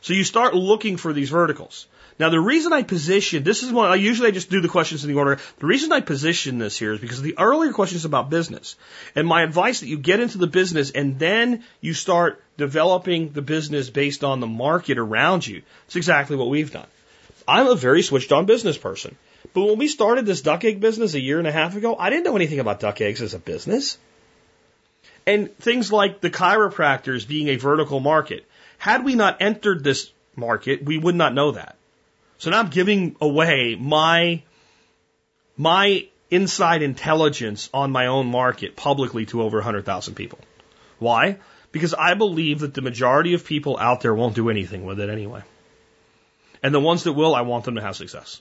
So you start looking for these verticals. Now the reason I position this is one I usually I just do the questions in the order. The reason I position this here is because the earlier questions about business and my advice that you get into the business and then you start developing the business based on the market around you. It's exactly what we've done. I'm a very switched on business person. But when we started this duck egg business a year and a half ago, I didn't know anything about duck eggs as a business. And things like the chiropractors being a vertical market. Had we not entered this market, we would not know that. So now I'm giving away my, my inside intelligence on my own market publicly to over 100,000 people. Why? Because I believe that the majority of people out there won't do anything with it anyway. And the ones that will, I want them to have success.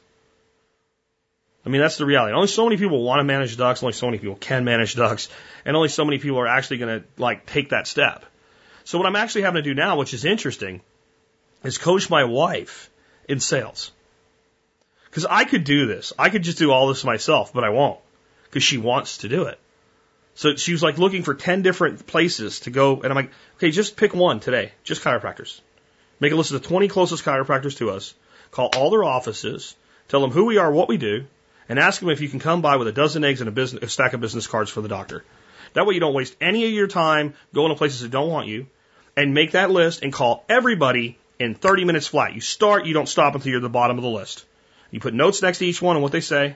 I mean, that's the reality. Only so many people want to manage ducks, only so many people can manage ducks, and only so many people are actually going to like take that step. So what I'm actually having to do now, which is interesting, is coach my wife in sales. Because I could do this. I could just do all this myself, but I won't. Because she wants to do it. So she was like looking for 10 different places to go. And I'm like, okay, just pick one today. Just chiropractors. Make a list of the 20 closest chiropractors to us. Call all their offices. Tell them who we are, what we do. And ask them if you can come by with a dozen eggs and a, business, a stack of business cards for the doctor. That way you don't waste any of your time going to places that don't want you. And make that list and call everybody in 30 minutes flat. You start, you don't stop until you're at the bottom of the list. You put notes next to each one and what they say.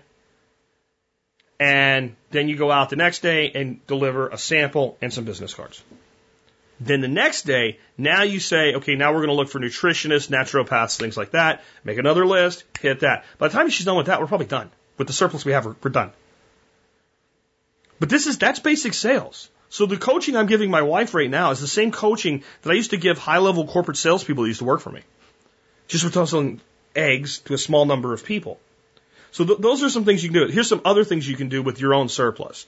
And then you go out the next day and deliver a sample and some business cards. Then the next day, now you say, okay, now we're going to look for nutritionists, naturopaths, things like that. Make another list, hit that. By the time she's done with that, we're probably done. With the surplus we have, we're, we're done. But this is, that's basic sales. So the coaching I'm giving my wife right now is the same coaching that I used to give high level corporate salespeople that used to work for me. Just with selling eggs to a small number of people. So th- those are some things you can do. Here's some other things you can do with your own surplus.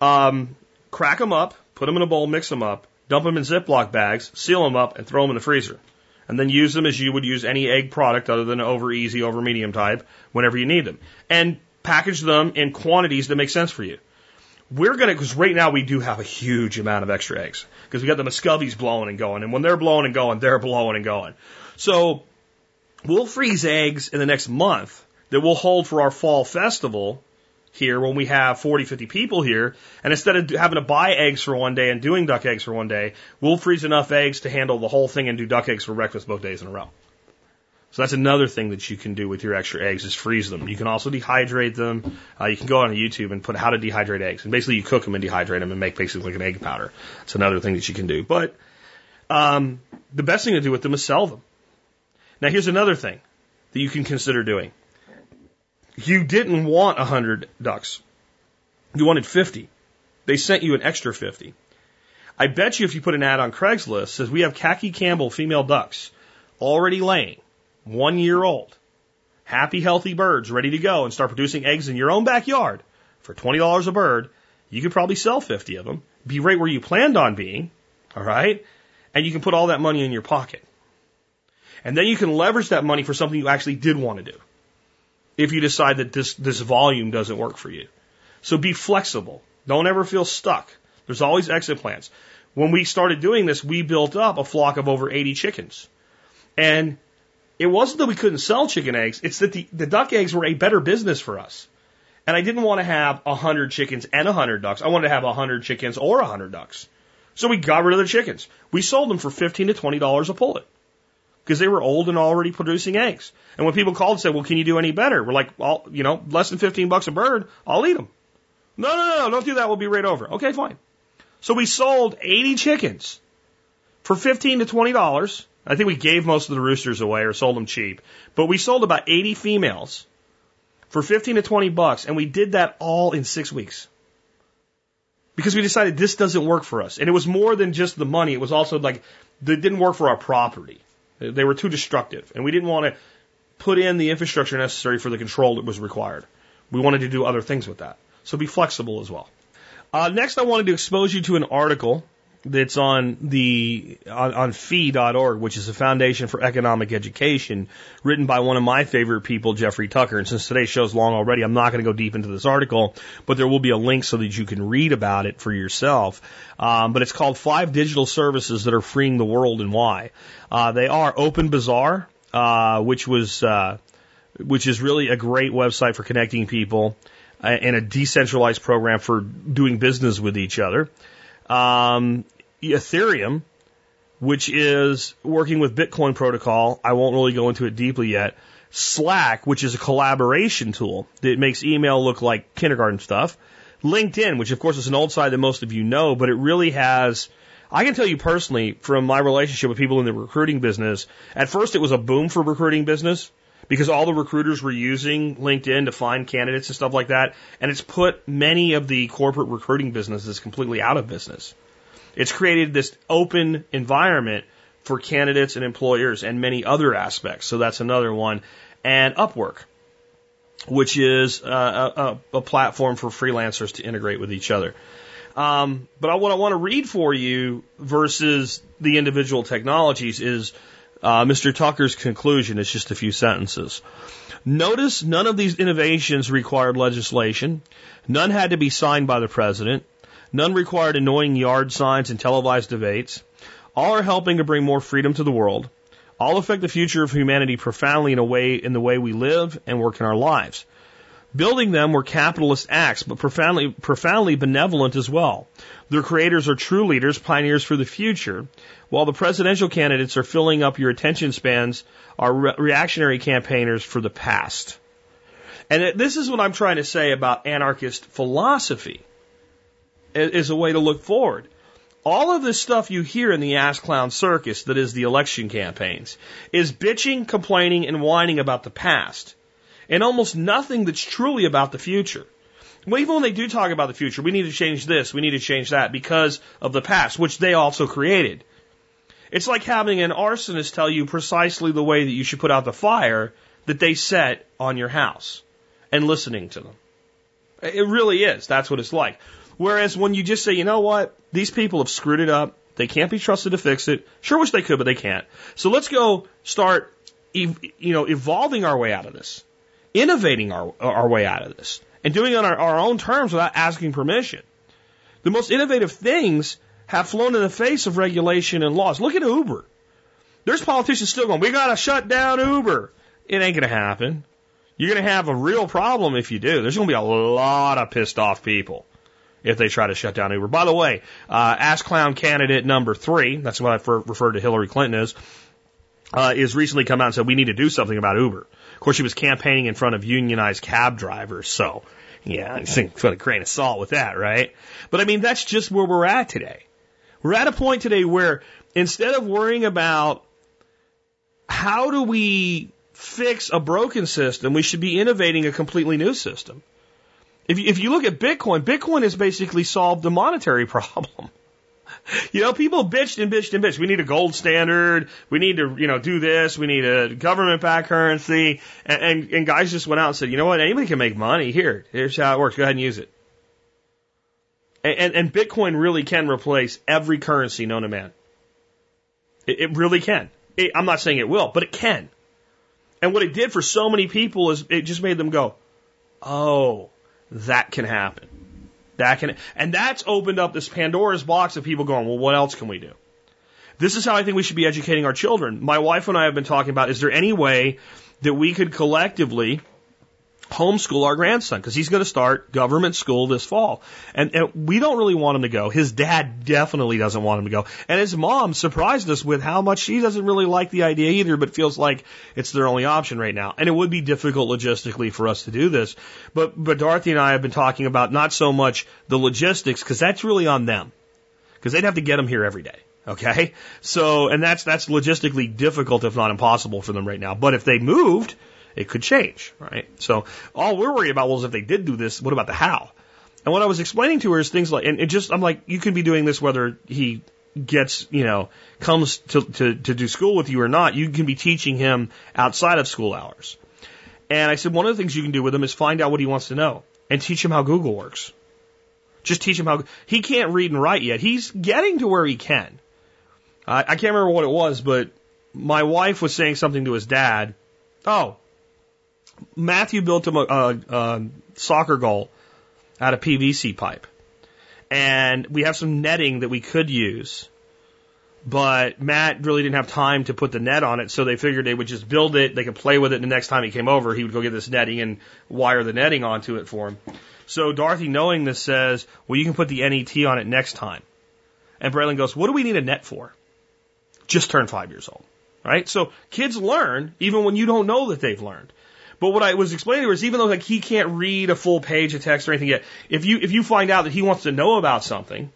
Um, crack them up, put them in a bowl, mix them up, dump them in Ziploc bags, seal them up, and throw them in the freezer. And then use them as you would use any egg product other than over easy, over medium type whenever you need them. And package them in quantities that make sense for you. We're going to, because right now we do have a huge amount of extra eggs because we got the Muscovies blowing and going. And when they're blowing and going, they're blowing and going. So we'll freeze eggs in the next month that we'll hold for our fall festival here when we have 40, 50 people here. And instead of having to buy eggs for one day and doing duck eggs for one day, we'll freeze enough eggs to handle the whole thing and do duck eggs for breakfast both days in a row. So that's another thing that you can do with your extra eggs is freeze them. You can also dehydrate them. Uh, you can go on YouTube and put how to dehydrate eggs. And basically you cook them and dehydrate them and make basically like an egg powder. It's another thing that you can do. But um, the best thing to do with them is sell them. Now here's another thing that you can consider doing. You didn't want 100 ducks. You wanted 50. They sent you an extra 50. I bet you if you put an ad on Craigslist says we have khaki Campbell female ducks already laying one year old, happy, healthy birds ready to go and start producing eggs in your own backyard for $20 a bird, you could probably sell 50 of them, be right where you planned on being, all right? And you can put all that money in your pocket. And then you can leverage that money for something you actually did want to do. If you decide that this, this volume doesn't work for you. So be flexible. Don't ever feel stuck. There's always exit plans. When we started doing this, we built up a flock of over 80 chickens. And it wasn't that we couldn't sell chicken eggs, it's that the, the duck eggs were a better business for us. And I didn't want to have a hundred chickens and a hundred ducks. I wanted to have a hundred chickens or a hundred ducks. So we got rid of the chickens. We sold them for fifteen to twenty dollars a pullet because they were old and already producing eggs. And when people called and said, "Well, can you do any better?" We're like, "Well, you know, less than fifteen bucks a bird, I'll eat them." No, no, no, don't do that. We'll be right over. Okay, fine. So we sold eighty chickens for fifteen to twenty dollars I think we gave most of the roosters away or sold them cheap, but we sold about 80 females for 15 to 20 bucks, and we did that all in six weeks. Because we decided this doesn't work for us. And it was more than just the money, it was also like, it didn't work for our property. They were too destructive, and we didn't want to put in the infrastructure necessary for the control that was required. We wanted to do other things with that. So be flexible as well. Uh, next, I wanted to expose you to an article that's on the on, on fee.org, which is a foundation for economic education, written by one of my favorite people, Jeffrey Tucker. And since today's show's long already, I'm not going to go deep into this article, but there will be a link so that you can read about it for yourself. Um, but it's called Five Digital Services That Are Freeing the World and Why. Uh, they are Open Bazaar, uh, which was uh, which is really a great website for connecting people uh, and a decentralized program for doing business with each other. Um, Ethereum, which is working with Bitcoin protocol. I won't really go into it deeply yet. Slack, which is a collaboration tool that makes email look like kindergarten stuff. LinkedIn, which of course is an old site that most of you know, but it really has, I can tell you personally from my relationship with people in the recruiting business, at first it was a boom for recruiting business because all the recruiters were using LinkedIn to find candidates and stuff like that. And it's put many of the corporate recruiting businesses completely out of business. It's created this open environment for candidates and employers and many other aspects. So that's another one. And Upwork, which is uh, a, a, platform for freelancers to integrate with each other. Um, but what I want to read for you versus the individual technologies is uh, Mr. Tucker's conclusion. It's just a few sentences. Notice none of these innovations required legislation. None had to be signed by the president. None required annoying yard signs and televised debates. All are helping to bring more freedom to the world. All affect the future of humanity profoundly in a way in the way we live and work in our lives. Building them were capitalist acts, but profoundly, profoundly benevolent as well. Their creators are true leaders, pioneers for the future, while the presidential candidates are filling up your attention spans, are re- reactionary campaigners for the past. And uh, this is what I'm trying to say about anarchist philosophy is a way to look forward. All of this stuff you hear in the ass clown circus that is the election campaigns is bitching, complaining, and whining about the past and almost nothing that's truly about the future. Well, even when they do talk about the future, we need to change this, we need to change that because of the past, which they also created. It's like having an arsonist tell you precisely the way that you should put out the fire that they set on your house and listening to them. It really is. That's what it's like. Whereas when you just say, you know what, these people have screwed it up. They can't be trusted to fix it. Sure wish they could, but they can't. So let's go start, you know, evolving our way out of this innovating our, our way out of this and doing it on our, our own terms without asking permission. The most innovative things have flown in the face of regulation and laws. Look at Uber. There's politicians still going, we got to shut down Uber. It ain't going to happen. You're going to have a real problem if you do. There's going to be a lot of pissed off people if they try to shut down Uber. By the way, uh, Ass Clown candidate number three, that's what I referred to Hillary Clinton as, uh, is recently come out and said we need to do something about Uber. Of course, she was campaigning in front of unionized cab drivers, so yeah, I think put a grain of salt with that, right? But I mean, that's just where we're at today. We're at a point today where instead of worrying about how do we fix a broken system, we should be innovating a completely new system. If you, if you look at Bitcoin, Bitcoin has basically solved the monetary [LAUGHS] problem. You know, people bitched and bitched and bitched. We need a gold standard. We need to, you know, do this. We need a government backed currency. And, and, and guys just went out and said, you know what? Anybody can make money. Here, here's how it works. Go ahead and use it. And, and, Bitcoin really can replace every currency known to man. It, it really can. It, I'm not saying it will, but it can. And what it did for so many people is it just made them go, oh, that can happen. That can, and that's opened up this Pandora's box of people going, well, what else can we do? This is how I think we should be educating our children. My wife and I have been talking about, is there any way that we could collectively homeschool our grandson because he's going to start government school this fall. And, and, we don't really want him to go. His dad definitely doesn't want him to go. And his mom surprised us with how much she doesn't really like the idea either, but feels like it's their only option right now. And it would be difficult logistically for us to do this. But, but Dorothy and I have been talking about not so much the logistics because that's really on them because they'd have to get him here every day. Okay. So, and that's, that's logistically difficult, if not impossible for them right now. But if they moved, it could change, right? So all we're worried about was if they did do this, what about the how? And what I was explaining to her is things like, and it just, I'm like, you could be doing this whether he gets, you know, comes to, to, to do school with you or not. You can be teaching him outside of school hours. And I said, one of the things you can do with him is find out what he wants to know and teach him how Google works. Just teach him how, he can't read and write yet. He's getting to where he can. I, I can't remember what it was, but my wife was saying something to his dad. Oh, Matthew built him a, a, a soccer goal out of PVC pipe. And we have some netting that we could use. But Matt really didn't have time to put the net on it, so they figured they would just build it, they could play with it, and the next time he came over, he would go get this netting and wire the netting onto it for him. So Dorothy, knowing this, says, Well, you can put the NET on it next time. And Braylon goes, What do we need a net for? Just turned five years old. Right? So kids learn even when you don't know that they've learned. But what I was explaining to him was even though like he can't read a full page of text or anything yet, if you if you find out that he wants to know about something,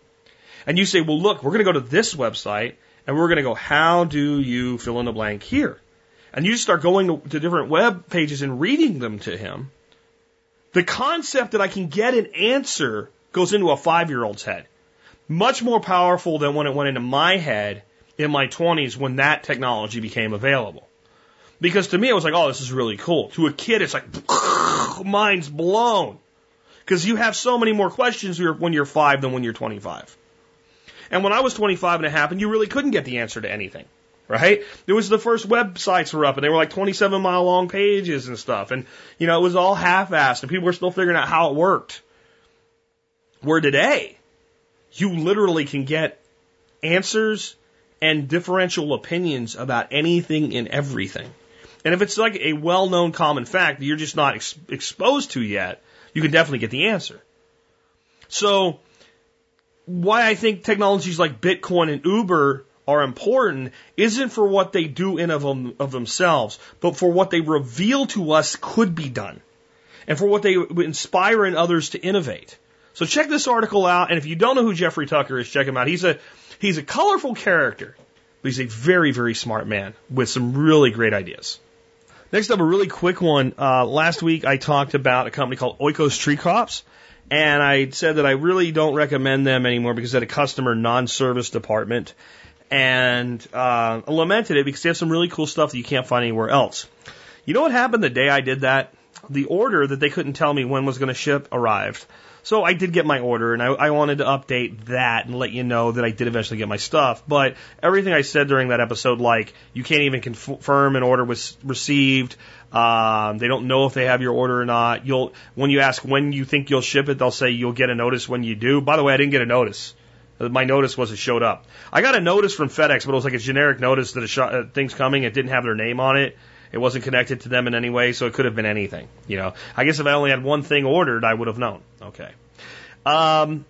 and you say, well, look, we're going to go to this website and we're going to go, how do you fill in the blank here? and you start going to, to different web pages and reading them to him, the concept that I can get an answer goes into a five year old's head. Much more powerful than when it went into my head in my 20s when that technology became available. Because to me, it was like, oh, this is really cool. To a kid, it's like, [LAUGHS] mind's blown. Because you have so many more questions when you're five than when you're 25. And when I was 25 and it happened, you really couldn't get the answer to anything. Right? It was the first websites were up and they were like 27 mile long pages and stuff. And, you know, it was all half assed and people were still figuring out how it worked. Where today, you literally can get answers and differential opinions about anything and everything. And if it's like a well known common fact that you're just not ex- exposed to yet, you can definitely get the answer. So, why I think technologies like Bitcoin and Uber are important isn't for what they do in of, them, of themselves, but for what they reveal to us could be done, and for what they inspire in others to innovate. So check this article out, and if you don't know who Jeffrey Tucker is, check him out. He's a he's a colorful character, but he's a very very smart man with some really great ideas. Next up, a really quick one. Uh, last week I talked about a company called Oikos Tree Crops. And I said that I really don't recommend them anymore because they had a customer non-service department and uh, lamented it because they have some really cool stuff that you can't find anywhere else. You know what happened the day I did that? The order that they couldn't tell me when was going to ship arrived. So I did get my order, and I, I wanted to update that and let you know that I did eventually get my stuff. But everything I said during that episode, like you can't even confirm an order was received, um, they don't know if they have your order or not. You'll when you ask when you think you'll ship it, they'll say you'll get a notice when you do. By the way, I didn't get a notice. My notice was it showed up. I got a notice from FedEx, but it was like a generic notice that a sh- uh, thing's coming. It didn't have their name on it. It wasn't connected to them in any way, so it could have been anything. You know, I guess if I only had one thing ordered, I would have known. Okay. Um,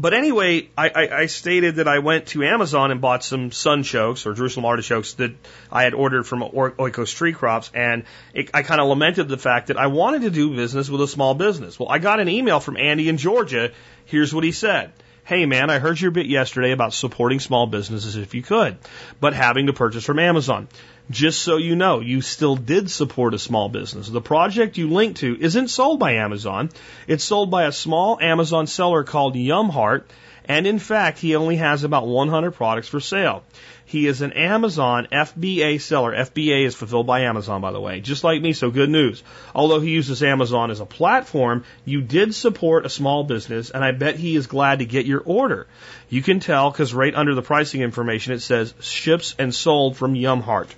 but anyway, I, I, I stated that I went to Amazon and bought some sunchokes or Jerusalem artichokes that I had ordered from Oikos Tree Crops, and it, I kind of lamented the fact that I wanted to do business with a small business. Well, I got an email from Andy in Georgia. Here's what he said. Hey man, I heard your bit yesterday about supporting small businesses if you could, but having to purchase from Amazon. Just so you know, you still did support a small business. The project you link to isn't sold by Amazon. It's sold by a small Amazon seller called Yumheart, and in fact, he only has about 100 products for sale. He is an Amazon FBA seller. FBA is fulfilled by Amazon, by the way, just like me, so good news. Although he uses Amazon as a platform, you did support a small business, and I bet he is glad to get your order. You can tell because right under the pricing information it says ships and sold from Yumheart.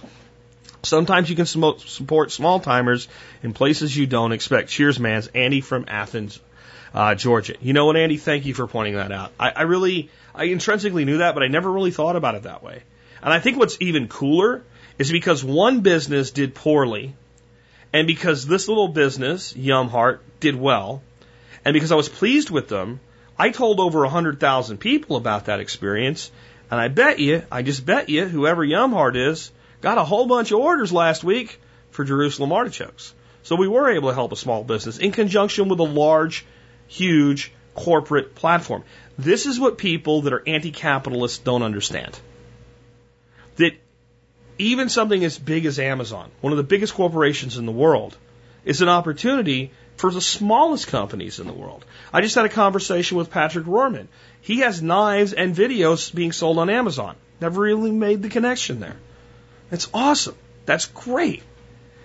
Sometimes you can support small timers in places you don't expect. Cheers, man. Andy from Athens, uh, Georgia. You know what, Andy? Thank you for pointing that out. I, I really, I intrinsically knew that, but I never really thought about it that way. And I think what's even cooler is because one business did poorly, and because this little business, Yumheart, did well, and because I was pleased with them, I told over a hundred thousand people about that experience, and I bet you, I just bet you, whoever Yumheart is, got a whole bunch of orders last week for Jerusalem artichokes. So we were able to help a small business in conjunction with a large, huge corporate platform. This is what people that are anti-capitalists don't understand. That even something as big as Amazon, one of the biggest corporations in the world, is an opportunity for the smallest companies in the world. I just had a conversation with Patrick Rorman. He has knives and videos being sold on Amazon. Never really made the connection there. That's awesome. That's great.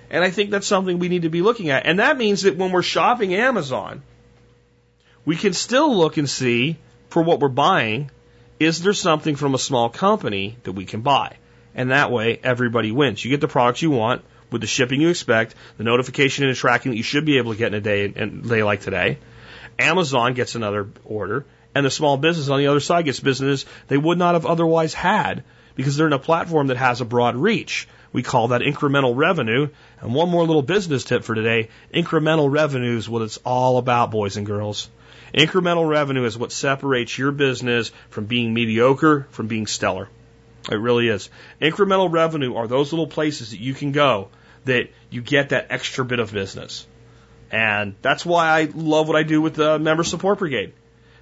And I think that's something we need to be looking at. And that means that when we're shopping Amazon, we can still look and see for what we're buying, is there something from a small company that we can buy? And that way, everybody wins. You get the products you want with the shipping you expect, the notification and the tracking that you should be able to get in a day, in a day like today. Amazon gets another order, and the small business on the other side gets business they would not have otherwise had because they're in a platform that has a broad reach. We call that incremental revenue. And one more little business tip for today. Incremental revenue is what it's all about, boys and girls. Incremental revenue is what separates your business from being mediocre from being stellar. It really is. Incremental revenue are those little places that you can go that you get that extra bit of business. And that's why I love what I do with the member support brigade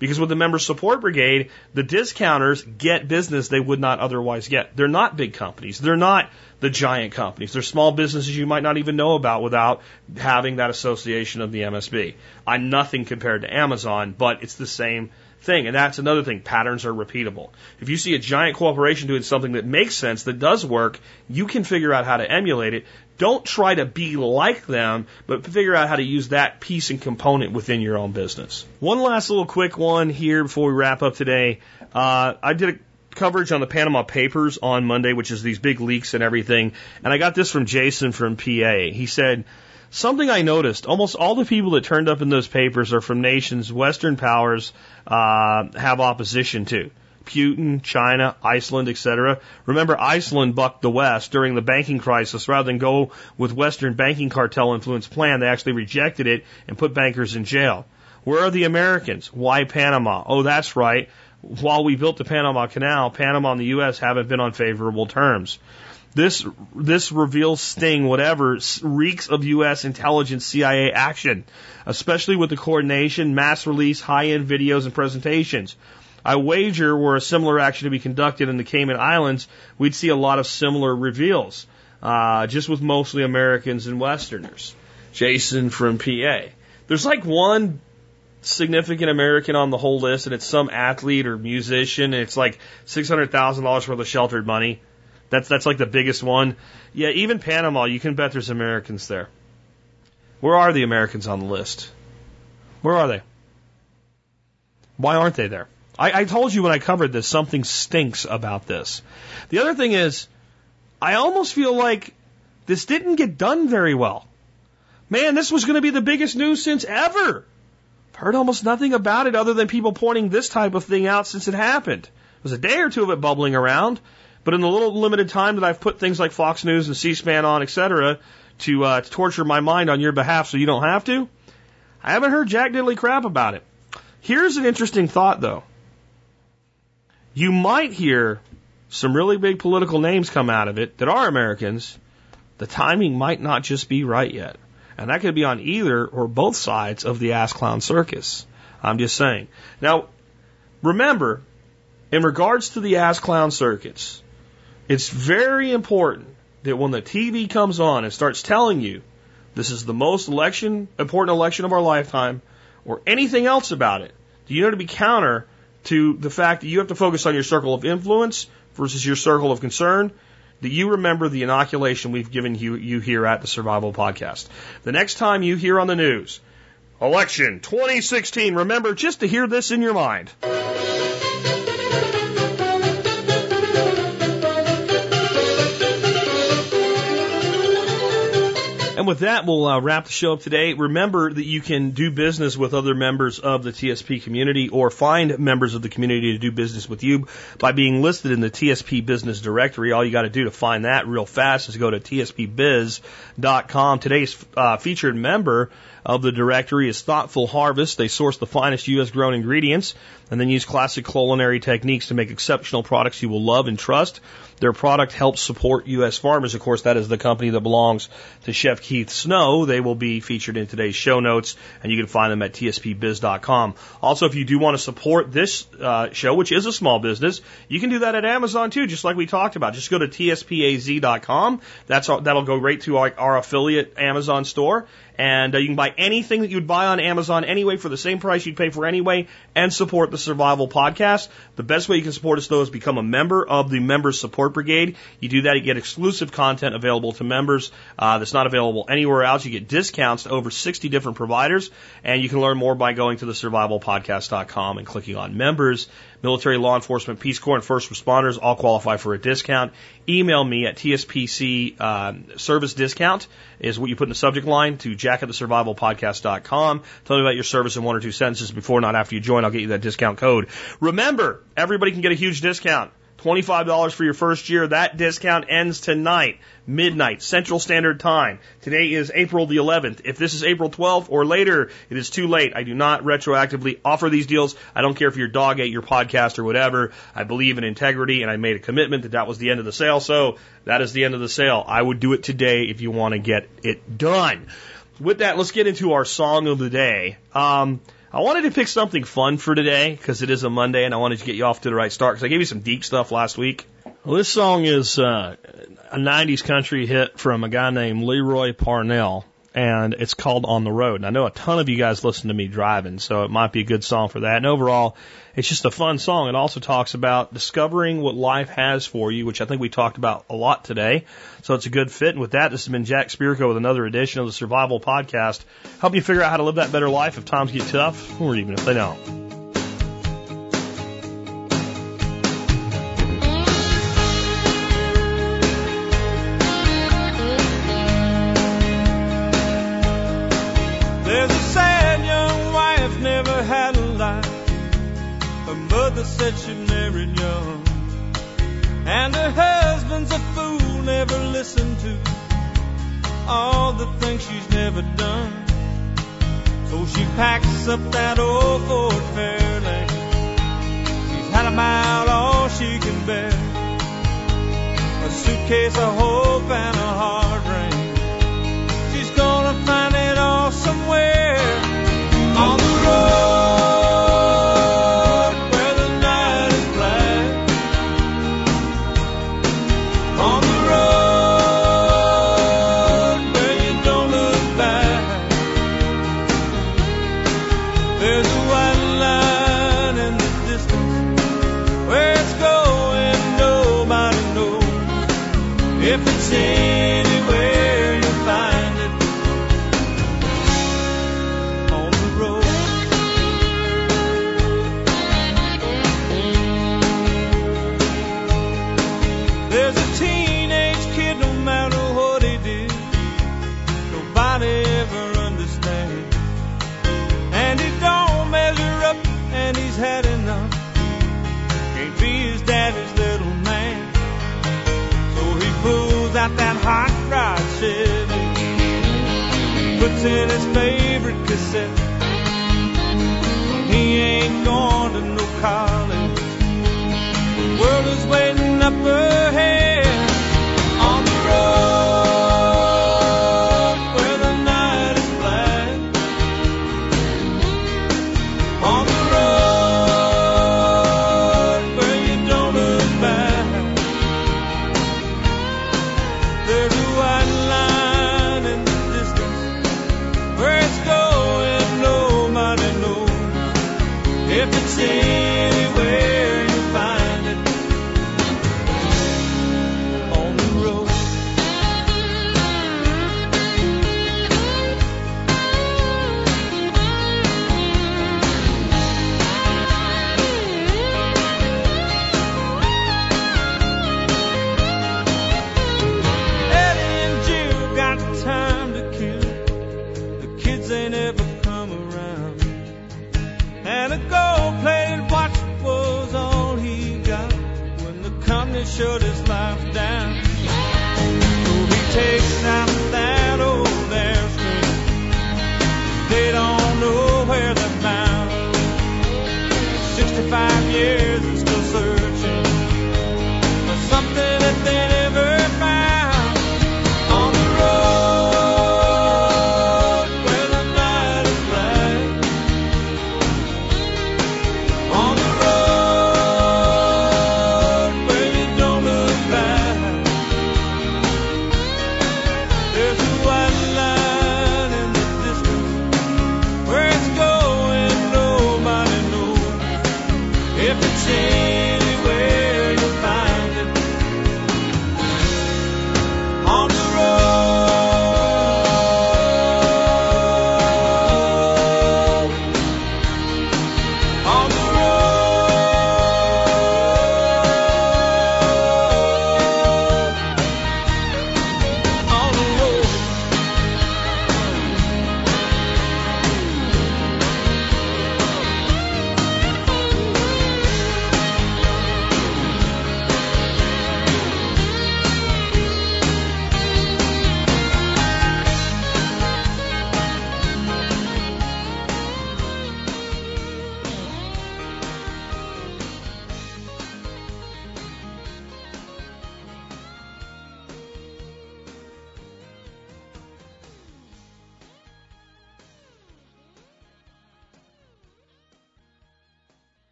Because with the member support brigade, the discounters get business they would not otherwise get. They're not big companies. They're not the giant companies. They're small businesses you might not even know about without having that association of the MSB. I'm nothing compared to Amazon, but it's the same thing. And that's another thing. Patterns are repeatable. If you see a giant corporation doing something that makes sense, that does work, you can figure out how to emulate it. Don't try to be like them, but figure out how to use that piece and component within your own business. One last little quick one here before we wrap up today. Uh, I did a coverage on the Panama Papers on Monday, which is these big leaks and everything. And I got this from Jason from PA. He said, Something I noticed, almost all the people that turned up in those papers are from nations Western powers uh, have opposition to. Putin, China, Iceland, etc. Remember, Iceland bucked the West during the banking crisis. Rather than go with Western banking cartel influence plan, they actually rejected it and put bankers in jail. Where are the Americans? Why Panama? Oh, that's right. While we built the Panama Canal, Panama and the U.S. haven't been on favorable terms. This this reveals Sting, whatever, reeks of U.S. intelligence CIA action, especially with the coordination, mass release, high-end videos and presentations. I wager were a similar action to be conducted in the Cayman Islands, we'd see a lot of similar reveals, uh, just with mostly Americans and Westerners. Jason from PA. There's like one significant American on the whole list, and it's some athlete or musician, and it's like $600,000 worth of sheltered money. That's that's like the biggest one. Yeah, even Panama, you can bet there's Americans there. Where are the Americans on the list? Where are they? Why aren't they there? I, I told you when I covered this, something stinks about this. The other thing is, I almost feel like this didn't get done very well. Man, this was going to be the biggest news since ever. I've heard almost nothing about it other than people pointing this type of thing out since it happened. There was a day or two of it bubbling around, but in the little limited time that I've put things like Fox News and C-SPAN on, etc., to, uh, to torture my mind on your behalf so you don't have to, I haven't heard jack diddly crap about it. Here's an interesting thought, though. You might hear some really big political names come out of it that are Americans. The timing might not just be right yet. And that could be on either or both sides of the ass clown circus. I'm just saying. Now, remember, in regards to the ass clown circuits, it's very important that when the TV comes on and starts telling you this is the most election important election of our lifetime or anything else about it, you know to be counter to the fact that you have to focus on your circle of influence versus your circle of concern? That you remember the inoculation we've given you, you here at the Survival Podcast. The next time you hear on the news, election 2016, remember just to hear this in your mind. And with that, we'll uh, wrap the show up today. Remember that you can do business with other members of the TSP community or find members of the community to do business with you by being listed in the TSP business directory. All you got to do to find that real fast is go to tspbiz.com. Today's uh, featured member of the directory is Thoughtful Harvest. They source the finest U.S. grown ingredients and then use classic culinary techniques to make exceptional products you will love and trust. Their product helps support U.S. farmers. Of course, that is the company that belongs to Chef Keith Snow. They will be featured in today's show notes, and you can find them at tspbiz.com. Also, if you do want to support this uh, show, which is a small business, you can do that at Amazon too, just like we talked about. Just go to tspaz.com. That's that'll go right to our, our affiliate Amazon store, and uh, you can buy anything that you'd buy on Amazon anyway for the same price you'd pay for anyway and support the Survival Podcast. The best way you can support us though is become a member of the Member Support Brigade. You do that, you get exclusive content available to members uh, that's not available anywhere else. You get discounts to over 60 different providers and you can learn more by going to the survivalpodcast.com and clicking on members military, law enforcement, Peace Corps, and first responders all qualify for a discount. Email me at TSPC uh, service discount is what you put in the subject line to jack at the survivalpodcast.com. Tell me about your service in one or two sentences before, not after you join. I'll get you that discount code. Remember, everybody can get a huge discount. $25 for your first year. That discount ends tonight, midnight, Central Standard Time. Today is April the 11th. If this is April 12th or later, it is too late. I do not retroactively offer these deals. I don't care if your dog ate your podcast or whatever. I believe in integrity and I made a commitment that that was the end of the sale. So that is the end of the sale. I would do it today if you want to get it done. With that, let's get into our song of the day. Um, I wanted to pick something fun for today because it is a Monday and I wanted to get you off to the right start because I gave you some deep stuff last week. Well, this song is uh, a 90s country hit from a guy named Lee Roy Parnell, and it's called On the Road. And I know a ton of you guys listen to me driving, so it might be a good song for that. And overall, it's just a fun song. It also talks about discovering what life has for you, which I think we talked about a lot today. So it's a good fit. And with that, this has been Jack Spirko with another edition of the Survival Podcast. Help you figure out how to live that better life if times get tough, or even if they don't. Said she married young. And her husband's a fool, never listened to all the things she's never done. So she packs up that old Ford Fairlane. She's had about all she can bear. A suitcase of hope and a hard If it's anywhere Chevy, puts in his favorite cassette. He ain't going to no college. The world is waiting up ahead on the road